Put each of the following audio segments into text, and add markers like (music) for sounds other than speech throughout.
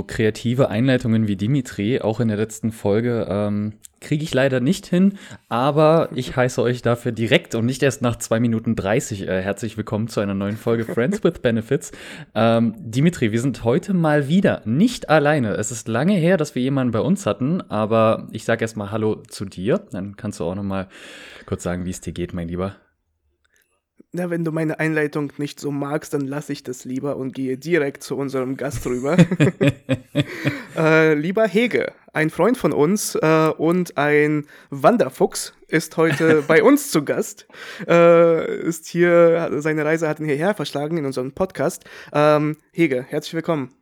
so kreative Einleitungen wie Dimitri, auch in der letzten Folge, ähm, kriege ich leider nicht hin, aber ich heiße euch dafür direkt und nicht erst nach zwei Minuten 30 äh, herzlich willkommen zu einer neuen Folge (laughs) Friends with Benefits. Ähm, Dimitri, wir sind heute mal wieder nicht alleine. Es ist lange her, dass wir jemanden bei uns hatten, aber ich sage erstmal Hallo zu dir. Dann kannst du auch noch mal kurz sagen, wie es dir geht, mein Lieber. Na, wenn du meine Einleitung nicht so magst, dann lasse ich das lieber und gehe direkt zu unserem Gast rüber. (laughs) äh, lieber Hege, ein Freund von uns äh, und ein Wanderfuchs ist heute (laughs) bei uns zu Gast. Äh, ist hier, seine Reise hat ihn hierher verschlagen in unserem Podcast. Ähm, Hege, herzlich willkommen.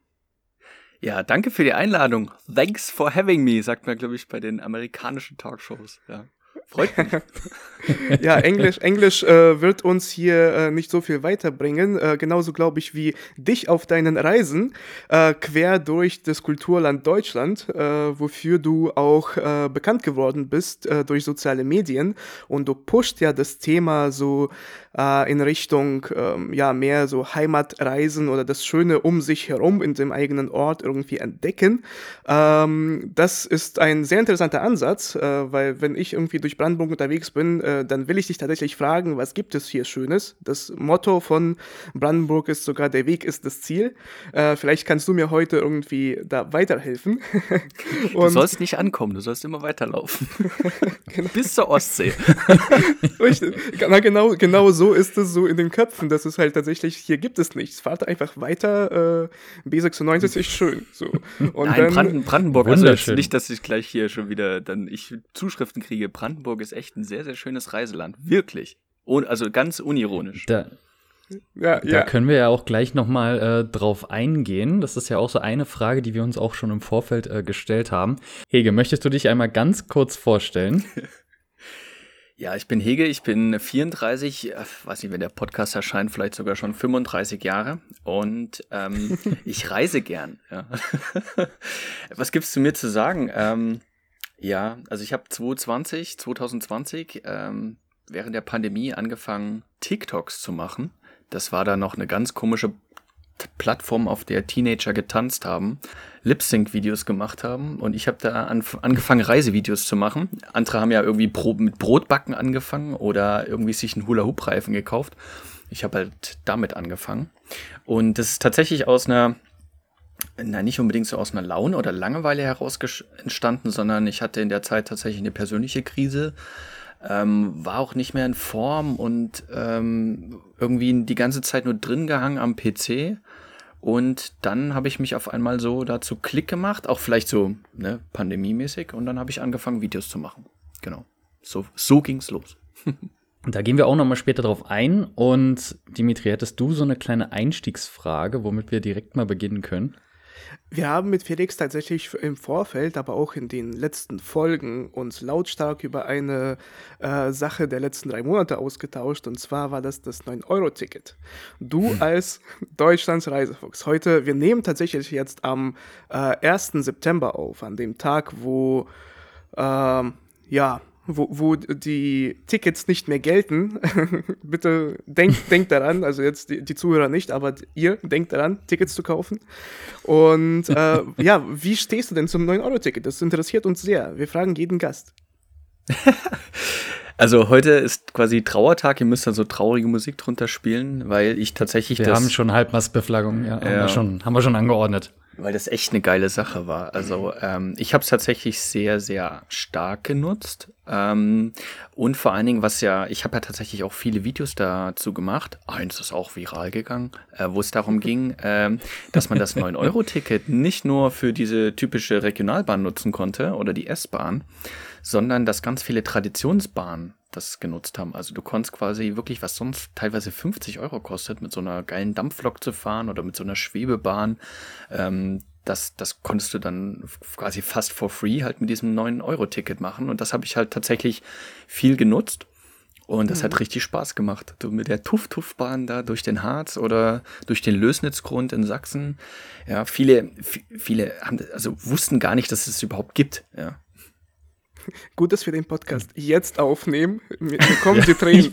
Ja, danke für die Einladung. Thanks for having me, sagt man, glaube ich, bei den amerikanischen Talkshows. Ja. Freut mich. (laughs) ja, Englisch, Englisch äh, wird uns hier äh, nicht so viel weiterbringen. Äh, genauso glaube ich wie dich auf deinen Reisen äh, quer durch das Kulturland Deutschland, äh, wofür du auch äh, bekannt geworden bist durch soziale Medien. Und du pusht ja das Thema so in Richtung ähm, ja mehr so Heimatreisen oder das Schöne um sich herum in dem eigenen Ort irgendwie entdecken. Ähm, das ist ein sehr interessanter Ansatz, weil wenn ich irgendwie durch Brandenburg unterwegs bin, äh, dann will ich dich tatsächlich fragen, was gibt es hier Schönes? Das Motto von Brandenburg ist sogar, der Weg ist das Ziel. Äh, vielleicht kannst du mir heute irgendwie da weiterhelfen. du (laughs) sollst nicht ankommen, du sollst immer weiterlaufen. genau. (laughs) Bis zur Ostsee. Richtig. Na, genau, genau so ist es so in den Köpfen. Das ist halt tatsächlich, hier gibt es nichts. Fahrt einfach weiter. Äh, B96 ist (laughs) schön. So. Und Nein, dann, Brandenburg, also jetzt nicht, dass ich gleich hier schon wieder dann ich Zuschriften kriege. Brandenburg ist echt ein sehr, sehr schönes Reiseland. Wirklich. also ganz unironisch. Da, ja, da ja. können wir ja auch gleich noch mal äh, drauf eingehen. Das ist ja auch so eine Frage, die wir uns auch schon im Vorfeld äh, gestellt haben. Hege, möchtest du dich einmal ganz kurz vorstellen? (laughs) Ja, ich bin Hege, ich bin 34, äh, weiß nicht, wenn der Podcast erscheint, vielleicht sogar schon 35 Jahre und ähm, (laughs) ich reise gern. Ja. (laughs) Was gibt's zu mir zu sagen? Ähm, ja, also ich habe 2020, 2020 ähm, während der Pandemie angefangen, TikToks zu machen. Das war da noch eine ganz komische Plattform, auf der Teenager getanzt haben, Lip-Sync-Videos gemacht haben und ich habe da an, angefangen, Reisevideos zu machen. Andere haben ja irgendwie Bro mit Brotbacken angefangen oder irgendwie sich einen Hula-Hoop-Reifen gekauft. Ich habe halt damit angefangen. Und das ist tatsächlich aus einer na, nicht unbedingt so aus einer Laune oder Langeweile heraus entstanden, sondern ich hatte in der Zeit tatsächlich eine persönliche Krise, ähm, war auch nicht mehr in Form und ähm, irgendwie die ganze Zeit nur drin gehangen am PC. Und dann habe ich mich auf einmal so dazu Klick gemacht, auch vielleicht so ne, pandemiemäßig, und dann habe ich angefangen, Videos zu machen. Genau. So, so ging's los. (laughs) Da gehen wir auch noch mal später drauf ein. Und Dimitri, hättest du so eine kleine Einstiegsfrage, womit wir direkt mal beginnen können? Wir haben mit Felix tatsächlich im Vorfeld, aber auch in den letzten Folgen uns lautstark über eine äh, Sache der letzten drei Monate ausgetauscht. Und zwar war das das 9-Euro-Ticket. Du hm. als Deutschlands Reisefuchs. Heute, wir nehmen tatsächlich jetzt am äh, 1. September auf, an dem Tag, wo äh, ja, wo, wo die Tickets nicht mehr gelten, (laughs) bitte denkt, denkt daran, also jetzt die, die, Zuhörer nicht, aber ihr denkt daran, Tickets zu kaufen. Und äh, (laughs) ja, wie stehst du denn zum 9-Euro-Ticket? Das interessiert uns sehr. Wir fragen jeden Gast. (laughs) Also heute ist quasi Trauertag, ihr müsst da so traurige Musik drunter spielen, weil ich tatsächlich wir das... Wir haben schon Halbmastbeflaggung, ja, ja. Haben, wir schon, haben wir schon angeordnet. Weil das echt eine geile Sache war. Also ähm, ich habe es tatsächlich sehr, sehr stark genutzt. Ähm, und vor allen Dingen, was ja, ich habe ja tatsächlich auch viele Videos dazu gemacht. Eins ist auch viral gegangen, äh, wo es darum (laughs) ging, ähm, dass man das 9-Euro-Ticket nicht nur für diese typische Regionalbahn nutzen konnte oder die S-Bahn, sondern dass ganz viele Traditionsbahnen das genutzt haben. Also du konntest quasi wirklich, was sonst teilweise 50 Euro kostet, mit so einer geilen Dampflok zu fahren oder mit so einer Schwebebahn, ähm, das, das konntest du dann quasi fast for free halt mit diesem 9-Euro-Ticket machen. Und das habe ich halt tatsächlich viel genutzt. Und das mhm. hat richtig Spaß gemacht. Du mit der Tuff-Tuff-Bahn da durch den Harz oder durch den Lösnitzgrund in Sachsen. Ja, viele, viele haben, also wussten gar nicht, dass es überhaupt gibt. Ja. (laughs) Gut, dass wir den Podcast jetzt aufnehmen. Mir (laughs) kommen die Tränen.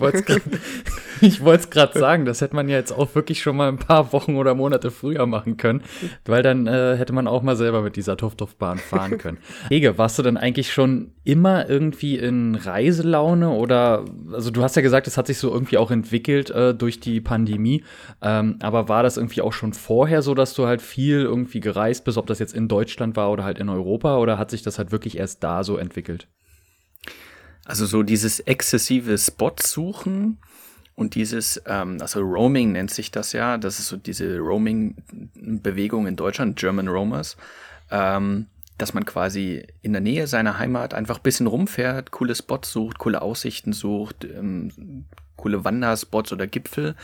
ich wollte es gerade (laughs) sagen, das hätte man ja jetzt auch wirklich schon mal ein paar Wochen oder Monate früher machen können, weil dann äh, hätte man auch mal selber mit dieser Tuff-Tuff-Bahn fahren können. Ege, warst du denn eigentlich schon immer irgendwie in Reiselaune oder, also du hast ja gesagt, es hat sich so irgendwie auch entwickelt äh, durch die Pandemie, ähm, aber war das irgendwie auch schon vorher so, dass du halt viel irgendwie gereist bist, ob das jetzt in Deutschland war oder halt in Europa oder hat sich das halt wirklich erst da so entwickelt? Also so dieses exzessive Spot-Suchen und dieses, ähm, also Roaming nennt sich das ja, das ist so diese Roaming-Bewegung in Deutschland, German Roamers, ähm, dass man quasi in der Nähe seiner Heimat einfach ein bisschen rumfährt, coole Spots sucht, coole Aussichten sucht, ähm, coole Wanderspots oder Gipfel.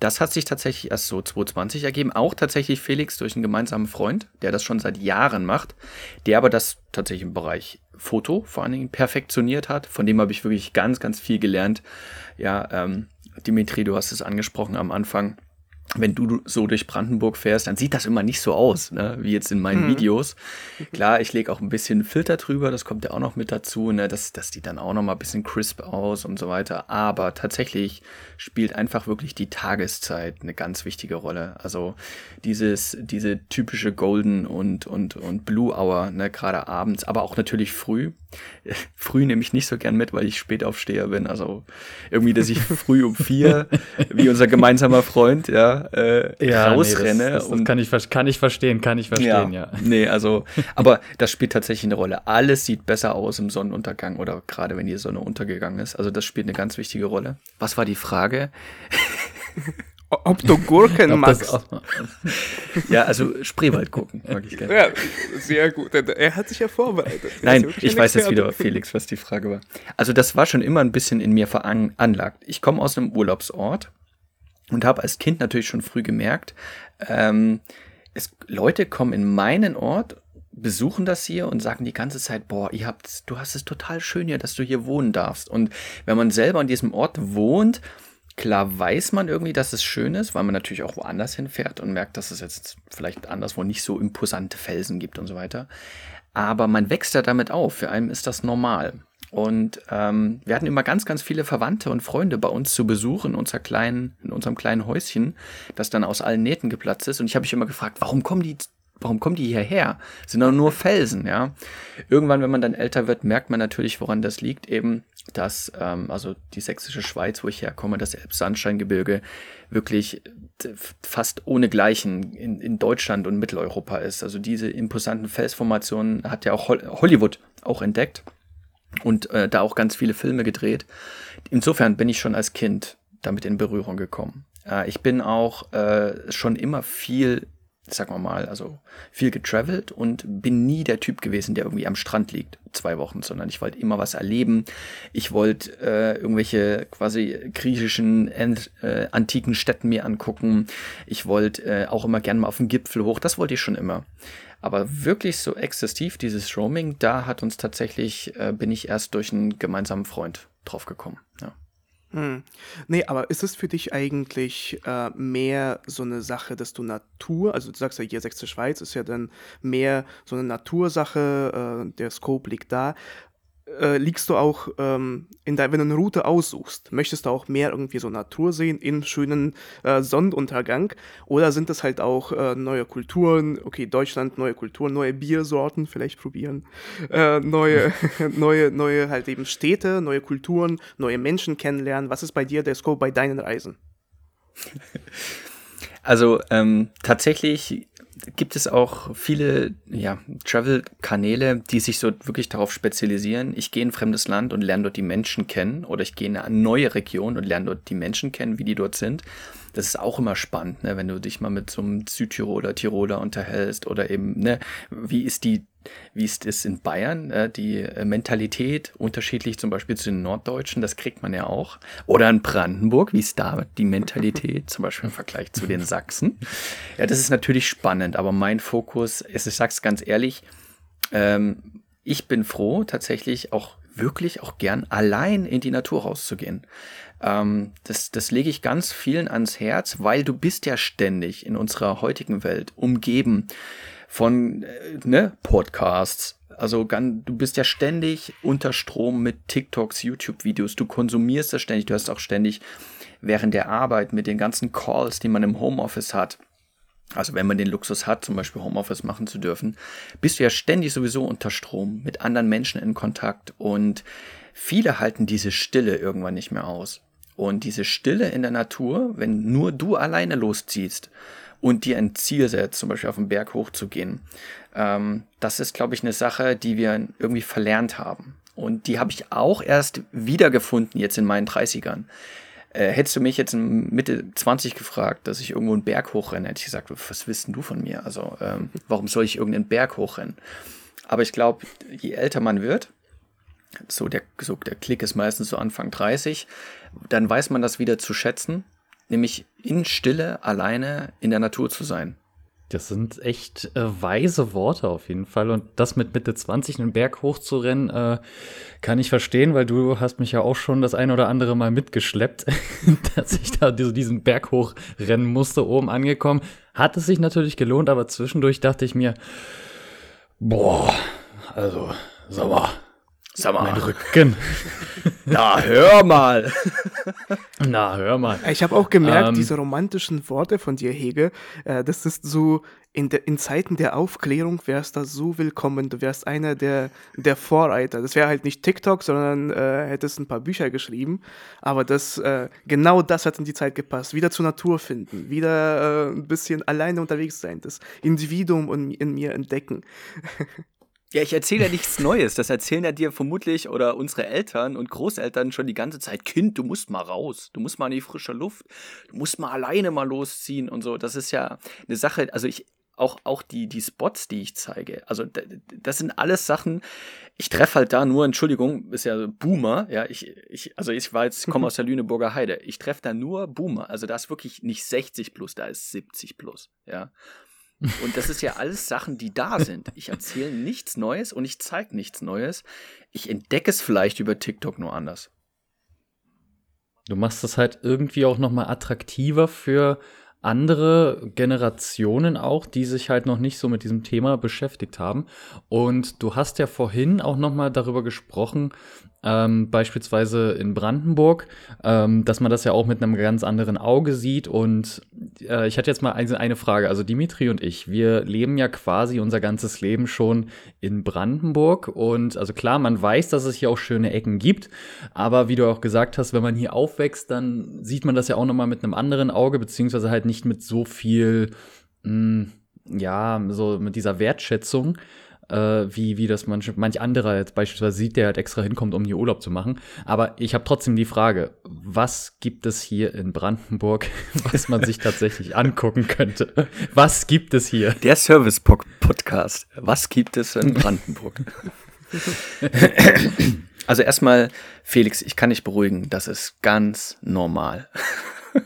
Das hat sich tatsächlich erst so 2020 ergeben. Auch tatsächlich Felix durch einen gemeinsamen Freund, der das schon seit Jahren macht, der aber das tatsächlich im Bereich Foto vor allen Dingen perfektioniert hat. Von dem habe ich wirklich ganz, ganz viel gelernt. Ja, ähm, Dimitri, du hast es angesprochen am Anfang wenn du so durch Brandenburg fährst, dann sieht das immer nicht so aus, ne, wie jetzt in meinen mhm. Videos. Klar, ich lege auch ein bisschen Filter drüber, das kommt ja auch noch mit dazu, ne, das, das sieht dann auch noch mal ein bisschen crisp aus und so weiter. Aber tatsächlich spielt einfach wirklich die Tageszeit eine ganz wichtige Rolle. Also dieses, diese typische Golden und, und, und Blue Hour, ne, gerade abends, aber auch natürlich früh. (laughs) Früh nehme ich nicht so gern mit, weil ich spät aufsteher bin. Also irgendwie, dass ich früh um vier, (laughs) wie unser gemeinsamer Freund, ja, äh, ja rausrenne. Nee, das, das, das kann, ich, kann ich verstehen, kann ich verstehen, ja. ja. Nee, also, (laughs) aber das spielt tatsächlich eine Rolle. Alles sieht besser aus im Sonnenuntergang oder gerade wenn die Sonne untergegangen ist. Also das spielt eine ganz wichtige Rolle. Was war die Frage? Ob du Gurken magst. (laughs) ja, also Spreewald gucken mag ich gerne. Ja, sehr gut. Er hat sich ja vorbereitet. Nein, ich weiß jetzt wieder, Felix, was die Frage war. Also das war schon immer ein bisschen in mir veranlagt. Ich komme aus einem Urlaubsort und habe als Kind natürlich schon früh gemerkt, ähm, es, Leute kommen in meinen Ort, besuchen das hier und sagen die ganze Zeit, boah, ihr habt, du hast es total schön hier, dass du hier wohnen darfst. Und wenn man selber an diesem Ort wohnt, klar weiß man irgendwie, dass es schön ist, weil man natürlich auch woanders hinfährt und merkt, dass es jetzt vielleicht anderswo nicht so imposante Felsen gibt und so weiter. Aber man wächst ja damit auf. Für einen ist das normal. Und ähm, wir hatten immer ganz, ganz viele Verwandte und Freunde bei uns zu Besuch in, unserer kleinen, in unserem kleinen Häuschen, das dann aus allen Nähten geplatzt ist. Und ich habe mich immer gefragt, warum kommen die, warum kommen die hierher? sind doch nur Felsen, ja. Irgendwann, wenn man dann älter wird, merkt man natürlich, woran das liegt. Eben, dass ähm, also die sächsische Schweiz, wo ich herkomme, das Elbsandsteingebirge, wirklich fast ohne Gleichen in, in Deutschland und Mitteleuropa ist. Also diese imposanten Felsformationen hat ja auch Hollywood auch entdeckt und äh, da auch ganz viele Filme gedreht. Insofern bin ich schon als Kind damit in Berührung gekommen. Äh, ich bin auch äh, schon immer viel, sagen wir mal, also viel getravelt und bin nie der Typ gewesen, der irgendwie am Strand liegt, zwei Wochen, sondern ich wollte immer was erleben. Ich wollte äh, irgendwelche quasi griechischen, äh, antiken Städten mir angucken. Ich wollte äh, auch immer gerne mal auf den Gipfel hoch. Das wollte ich schon immer. Aber wirklich so exzessiv, dieses Roaming, da hat uns tatsächlich, äh, bin ich erst durch einen gemeinsamen Freund drauf gekommen. Ja. Hm. Nee, aber ist es für dich eigentlich äh, mehr so eine Sache, dass du Natur, also du sagst ja hier Sächsische Schweiz ist ja dann mehr so eine Natursache, äh, der Scope liegt da, äh, liegst du auch ähm, in der, wenn du eine Route aussuchst, möchtest du auch mehr irgendwie so Natur sehen im schönen äh, Sonnenuntergang oder sind das halt auch äh, neue Kulturen, okay, Deutschland, neue Kulturen, neue Biersorten vielleicht probieren, äh, neue, (laughs) neue, neue halt eben Städte, neue Kulturen, neue Menschen kennenlernen. Was ist bei dir der Scope bei deinen Reisen? Also ähm, tatsächlich gibt es auch viele ja, Travel-Kanäle, die sich so wirklich darauf spezialisieren. Ich gehe in ein fremdes Land und lerne dort die Menschen kennen oder ich gehe in eine neue Region und lerne dort die Menschen kennen, wie die dort sind. Das ist auch immer spannend, ne, wenn du dich mal mit so einem Südtiroler, Tiroler unterhältst oder eben, ne, wie ist die wie ist es in Bayern, äh, die Mentalität unterschiedlich zum Beispiel zu den Norddeutschen, das kriegt man ja auch. Oder in Brandenburg, wie ist da die Mentalität, zum Beispiel im Vergleich zu den Sachsen. Ja, das ist natürlich spannend, aber mein Fokus ist, ich sag's ganz ehrlich, ähm, ich bin froh, tatsächlich auch wirklich auch gern allein in die Natur rauszugehen. Ähm, das, das lege ich ganz vielen ans Herz, weil du bist ja ständig in unserer heutigen Welt umgeben von äh, ne, Podcasts, Also du bist ja ständig unter Strom mit TikToks, YouTube-Videos. Du konsumierst das ständig. Du hast auch ständig während der Arbeit mit den ganzen Calls, die man im Homeoffice hat. Also wenn man den Luxus hat, zum Beispiel Homeoffice machen zu dürfen, bist du ja ständig sowieso unter Strom, mit anderen Menschen in Kontakt und viele halten diese Stille irgendwann nicht mehr aus. Und diese Stille in der Natur, wenn nur du alleine losziehst und dir ein Ziel setzt, zum Beispiel auf den Berg hochzugehen, ähm, das ist, glaube ich, eine Sache, die wir irgendwie verlernt haben. Und die habe ich auch erst wiedergefunden jetzt in meinen 30ern. Äh, hättest du mich jetzt in Mitte 20 gefragt, dass ich irgendwo einen Berg hochrenne, hätte ich gesagt, was wissen du von mir? Also, ähm, warum soll ich irgendeinen Berg hochrennen? Aber ich glaube, je älter man wird, so der, so der Klick ist meistens so Anfang 30, dann weiß man das wieder zu schätzen, nämlich in Stille alleine in der Natur zu sein. Das sind echt äh, weise Worte auf jeden Fall. Und das mit Mitte 20 einen Berg hochzurennen, äh, kann ich verstehen, weil du hast mich ja auch schon das ein oder andere Mal mitgeschleppt, (laughs) dass ich da diesen Berg hochrennen musste, oben angekommen. Hat es sich natürlich gelohnt, aber zwischendurch dachte ich mir, boah, also, sag Sag mal. Mein Rücken. (laughs) Na, hör mal. (laughs) Na, hör mal. Ich habe auch gemerkt, ähm, diese romantischen Worte von dir, Hege, äh, das ist so, in, de, in Zeiten der Aufklärung wärst du so willkommen. Du wärst einer der, der Vorreiter. Das wäre halt nicht TikTok, sondern äh, hättest ein paar Bücher geschrieben. Aber das, äh, genau das hat in die Zeit gepasst. Wieder zur Natur finden, wieder äh, ein bisschen alleine unterwegs sein, das Individuum in, in mir entdecken. (laughs) Ja, ich erzähle ja nichts Neues. Das erzählen ja dir vermutlich oder unsere Eltern und Großeltern schon die ganze Zeit. Kind, du musst mal raus. Du musst mal in die frische Luft. Du musst mal alleine mal losziehen und so. Das ist ja eine Sache. Also ich, auch, auch die, die Spots, die ich zeige. Also das sind alles Sachen. Ich treffe halt da nur, Entschuldigung, ist ja Boomer. Ja, ich, ich, also ich war jetzt, komme aus der Lüneburger Heide. Ich treffe da nur Boomer. Also da ist wirklich nicht 60 plus, da ist 70 plus. Ja. Und das ist ja alles Sachen, die da sind. Ich erzähle nichts Neues und ich zeige nichts Neues. Ich entdecke es vielleicht über TikTok nur anders. Du machst es halt irgendwie auch noch mal attraktiver für andere Generationen auch, die sich halt noch nicht so mit diesem Thema beschäftigt haben. Und du hast ja vorhin auch noch mal darüber gesprochen, ähm, beispielsweise in Brandenburg, ähm, dass man das ja auch mit einem ganz anderen Auge sieht. Und äh, ich hatte jetzt mal eine, Frage. Also Dimitri und ich, wir leben ja quasi unser ganzes Leben schon in Brandenburg. Und also klar, man weiß, dass es hier auch schöne Ecken gibt. Aber wie du auch gesagt hast, wenn man hier aufwächst, dann sieht man das ja auch noch mal mit einem anderen Auge, beziehungsweise halt nicht mit so viel, mh, hm, ja, so mit dieser Wertschätzung äh, wie, wie das manch, manch anderer jetzt beispielsweise sieht, der halt extra hinkommt, um hier Urlaub zu machen. Aber ich habe trotzdem die Frage, was gibt es hier in Brandenburg, (laughs) was man sich tatsächlich angucken könnte? Was gibt es hier? Der Service-Podcast. Was gibt es in Brandenburg? (laughs) also erstmal, Felix, ich kann dich beruhigen, das ist ganz normal. (laughs)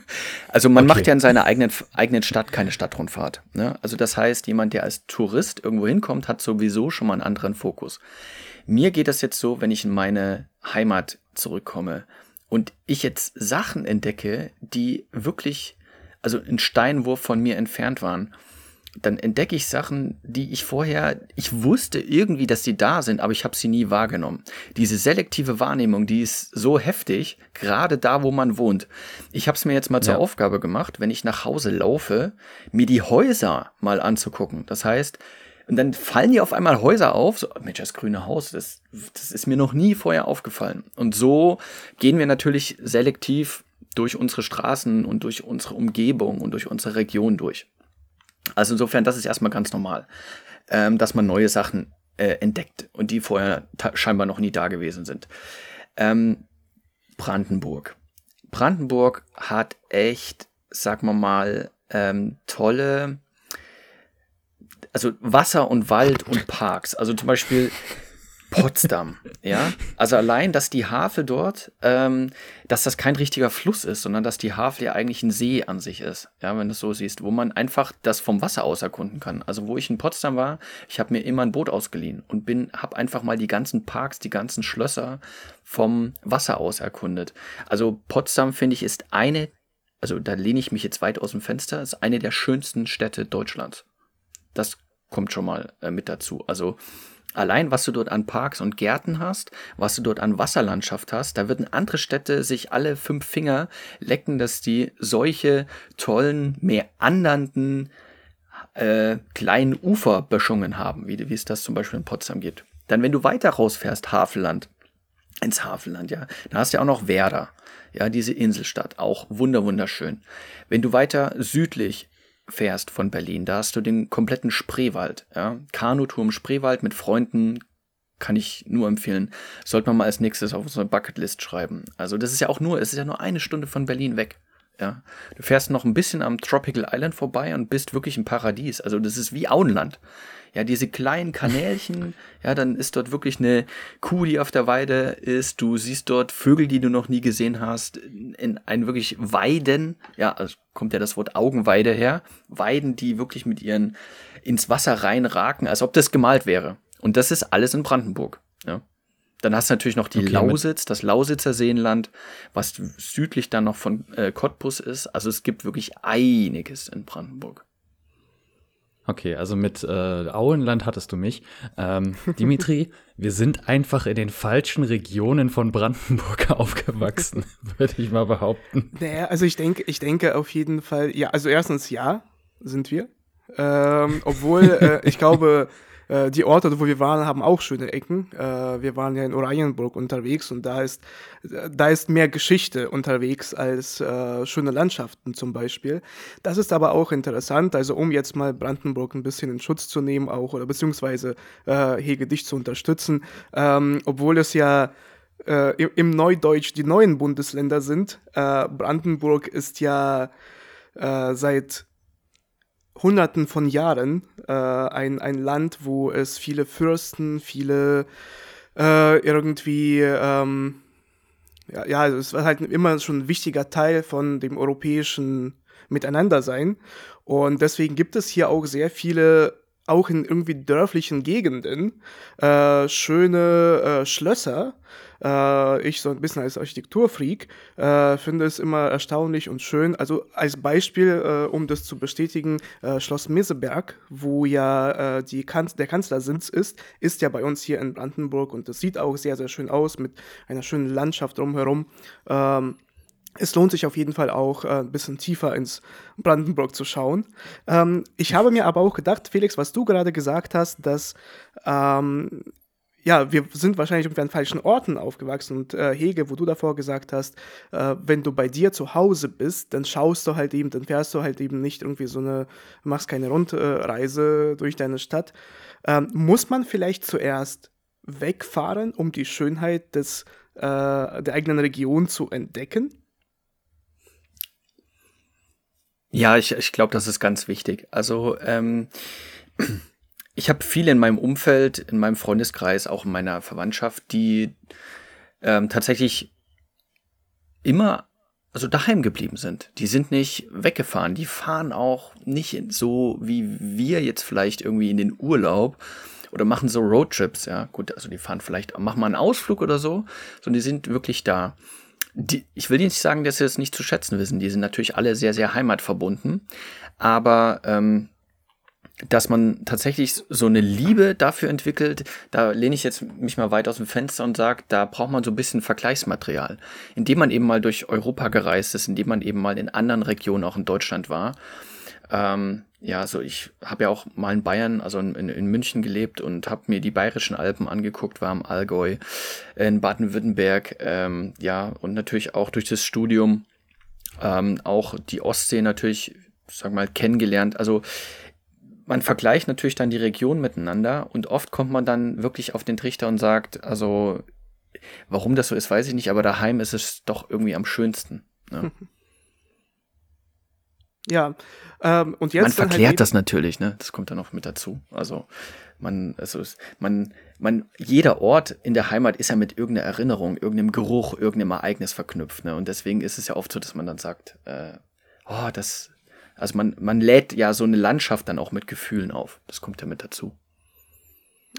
Also man okay. macht ja in seiner eigenen, eigenen Stadt keine Stadtrundfahrt. Ne? Also das heißt, jemand, der als Tourist irgendwo hinkommt, hat sowieso schon mal einen anderen Fokus. Mir geht das jetzt so, wenn ich in meine Heimat zurückkomme und ich jetzt Sachen entdecke, die wirklich, also ein Steinwurf von mir entfernt waren dann entdecke ich Sachen, die ich vorher, ich wusste irgendwie, dass sie da sind, aber ich habe sie nie wahrgenommen. Diese selektive Wahrnehmung, die ist so heftig, gerade da, wo man wohnt. Ich habe es mir jetzt mal zur Aufgabe gemacht, wenn ich nach Hause laufe, mir die Häuser mal anzugucken. Das heißt, und dann fallen dir auf einmal Häuser auf, so, Mensch, das grüne Haus, das, das ist mir noch nie vorher aufgefallen. Und so gehen wir natürlich selektiv durch unsere Straßen und durch unsere Umgebung und durch unsere Region durch. Also insofern, das ist erstmal ganz normal, ähm, dass man neue Sachen äh, entdeckt und die vorher scheinbar noch nie da gewesen sind. Ähm, Brandenburg. Brandenburg hat echt, sag mal mal, ähm, tolle, also Wasser und Wald und Parks. Also zum Beispiel Potsdam, ja. Also allein, dass die Havel dort, ähm, dass das kein richtiger Fluss ist, sondern dass die Havel ja eigentlich ein See an sich ist, ja, wenn du es so siehst, wo man einfach das vom Wasser aus erkunden kann. Also wo ich in Potsdam war, ich habe mir immer ein Boot ausgeliehen und bin, habe einfach mal die ganzen Parks, die ganzen Schlösser vom Wasser aus erkundet. Also Potsdam finde ich ist eine, also da lehne ich mich jetzt weit aus dem Fenster, ist eine der schönsten Städte Deutschlands. Das kommt schon mal äh, mit dazu. Also Allein, was du dort an Parks und Gärten hast, was du dort an Wasserlandschaft hast, da würden andere Städte sich alle fünf Finger lecken, dass die solche tollen, meandernden äh, kleinen Uferböschungen haben, wie, wie es das zum Beispiel in Potsdam gibt. Dann, wenn du weiter rausfährst, Havelland, ins Havelland, ja, da hast du ja auch noch Werder, ja, diese Inselstadt, auch wunder wunderschön. Wenn du weiter südlich fährst von Berlin, da hast du den kompletten Spreewald, ja, Kanutour im Spreewald mit Freunden, kann ich nur empfehlen. Sollte man mal als nächstes auf unsere Bucketlist schreiben. Also das ist ja auch nur, es ist ja nur eine Stunde von Berlin weg. Ja, du fährst noch ein bisschen am Tropical Island vorbei und bist wirklich im Paradies. Also das ist wie Auenland. Ja, diese kleinen Kanälchen, ja, dann ist dort wirklich eine Kuh, die auf der Weide ist. Du siehst dort Vögel, die du noch nie gesehen hast, in ein wirklich Weiden. Ja, also kommt ja das Wort Augenweide her. Weiden, die wirklich mit ihren ins Wasser reinraken, als ob das gemalt wäre. Und das ist alles in Brandenburg. Ja. Dann hast du natürlich noch die okay, Lausitz, das Lausitzer Seenland, was südlich dann noch von äh, Cottbus ist. Also es gibt wirklich einiges in Brandenburg. Okay, also mit äh, Auenland hattest du mich. Ähm, (laughs) Dimitri, wir sind einfach in den falschen Regionen von Brandenburg (laughs) aufgewachsen, (laughs) würde ich mal behaupten. Naja, also ich denke, ich denke auf jeden Fall, ja, also erstens ja, sind wir. Ähm, obwohl, äh, ich glaube, äh, die Orte, wo wir waren, haben auch schöne Ecken. Äh, wir waren ja in Oranienburg unterwegs und da ist, da ist mehr Geschichte unterwegs als äh, schöne Landschaften zum Beispiel. Das ist aber auch interessant, also um jetzt mal Brandenburg ein bisschen in Schutz zu nehmen auch oder beziehungsweise äh, Hege dich zu unterstützen, ähm, obwohl es ja äh, im Neudeutsch die neuen Bundesländer sind. Brandenburg ist ja seit Hunderten von Jahren äh, ein, ein Land, wo es viele Fürsten, viele äh, irgendwie, ähm, ja, ja, also es war halt immer schon ein wichtiger Teil von dem europäischen Miteinandersein. Und deswegen gibt es hier auch sehr viele, auch in irgendwie dörflichen Gegenden, äh, schöne äh, Schlösser, äh, ich so ein bisschen als Architekturfreak äh, finde es immer erstaunlich und schön. Also als Beispiel, äh, um das zu bestätigen, äh, Schloss Meseberg, wo ja die kan der Kanzlersitz ist, ist ja bei uns hier in Brandenburg und das sieht auch sehr, sehr schön aus mit einer schönen Landschaft drumherum. Ähm, es lohnt sich auf jeden Fall auch äh, ein bisschen tiefer ins Brandenburg zu schauen. Ähm, ich habe mir aber auch gedacht, Felix, was du gerade gesagt hast, dass ähm, ja, wir sind wahrscheinlich irgendwie an falschen Orten aufgewachsen und äh, Hege, wo du davor gesagt hast, äh, wenn du bei dir zu Hause bist, dann schaust du halt eben, dann fährst du halt eben nicht irgendwie so eine, machst keine Rundreise durch deine Stadt. Ähm, muss man vielleicht zuerst wegfahren, um die Schönheit des, äh, der eigenen Region zu entdecken? Ja, ich, ich glaube, das ist ganz wichtig. Also, ähm, ich habe viele in meinem Umfeld, in meinem Freundeskreis, auch in meiner Verwandtschaft, die ähm, tatsächlich immer also daheim geblieben sind. Die sind nicht weggefahren. Die fahren auch nicht so wie wir jetzt vielleicht irgendwie in den Urlaub oder machen so Roadtrips. Ja, gut, also die fahren vielleicht, machen mal einen Ausflug oder so, sondern die sind wirklich da. Die, ich will nicht sagen, dass sie es nicht zu schätzen wissen. Die sind natürlich alle sehr, sehr heimatverbunden. Aber ähm, dass man tatsächlich so eine Liebe dafür entwickelt, da lehne ich jetzt mich mal weit aus dem Fenster und sage, da braucht man so ein bisschen Vergleichsmaterial. Indem man eben mal durch Europa gereist ist, indem man eben mal in anderen Regionen auch in Deutschland war. Ähm, ja, also ich habe ja auch mal in Bayern, also in, in München gelebt und habe mir die bayerischen Alpen angeguckt, war im Allgäu, in Baden-Württemberg, ähm, ja, und natürlich auch durch das Studium ähm, auch die Ostsee natürlich, sag mal, kennengelernt. Also man vergleicht natürlich dann die Regionen miteinander und oft kommt man dann wirklich auf den Trichter und sagt, also warum das so ist, weiß ich nicht, aber daheim ist es doch irgendwie am schönsten. Ne? (laughs) Ja, ähm, und jetzt. Man halt verklärt halt das natürlich, ne? Das kommt dann noch mit dazu. Also man, also es, man, man, jeder Ort in der Heimat ist ja mit irgendeiner Erinnerung, irgendeinem Geruch, irgendeinem Ereignis verknüpft, ne? Und deswegen ist es ja oft so, dass man dann sagt, äh, oh, das, also man, man lädt ja so eine Landschaft dann auch mit Gefühlen auf. Das kommt ja mit dazu.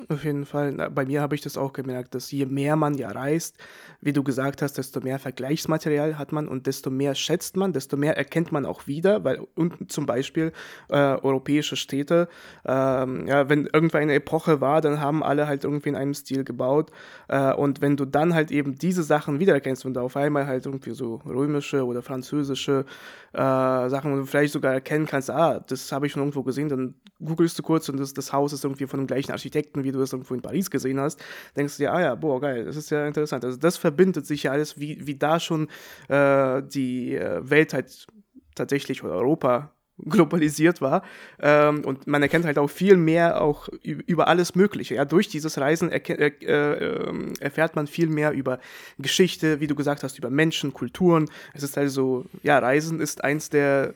Auf jeden Fall. Bei mir habe ich das auch gemerkt, dass je mehr man ja reist, wie du gesagt hast, desto mehr Vergleichsmaterial hat man und desto mehr schätzt man, desto mehr erkennt man auch wieder, weil unten zum Beispiel äh, europäische Städte, ähm, ja, wenn irgendwann eine Epoche war, dann haben alle halt irgendwie in einem Stil gebaut äh, und wenn du dann halt eben diese Sachen wiedererkennst und auf einmal halt irgendwie so römische oder französische äh, Sachen und vielleicht sogar erkennen kannst, ah, das habe ich schon irgendwo gesehen, dann googelst du kurz und das, das Haus ist irgendwie von dem gleichen Architekten, wie du es irgendwo in Paris gesehen hast, denkst du dir, ah ja, boah, geil, das ist ja interessant. Also das verbindet sich ja alles, wie, wie da schon äh, die äh, Welt halt tatsächlich oder Europa (laughs) globalisiert war. Ähm, und man erkennt halt auch viel mehr auch über alles Mögliche. Ja, durch dieses Reisen äh, äh, erfährt man viel mehr über Geschichte, wie du gesagt hast, über Menschen, Kulturen. Es ist also, ja, Reisen ist eins der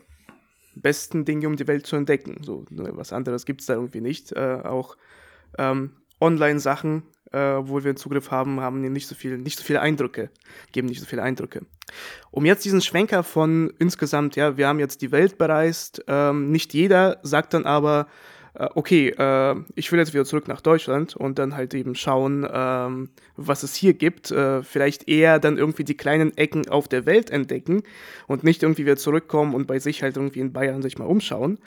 besten Dinge, um die Welt zu entdecken. So, ne, was anderes gibt es da irgendwie nicht. Äh, auch ähm, Online-Sachen äh, wo wir Zugriff haben, haben nicht so viel, nicht so viele Eindrücke, geben nicht so viele Eindrücke. Um jetzt diesen Schwenker von insgesamt, ja, wir haben jetzt die Welt bereist, ähm, nicht jeder sagt dann aber, äh, okay, äh, ich will jetzt wieder zurück nach Deutschland und dann halt eben schauen, ähm, was es hier gibt, äh, vielleicht eher dann irgendwie die kleinen Ecken auf der Welt entdecken und nicht irgendwie wieder zurückkommen und bei sich halt irgendwie in Bayern sich mal umschauen.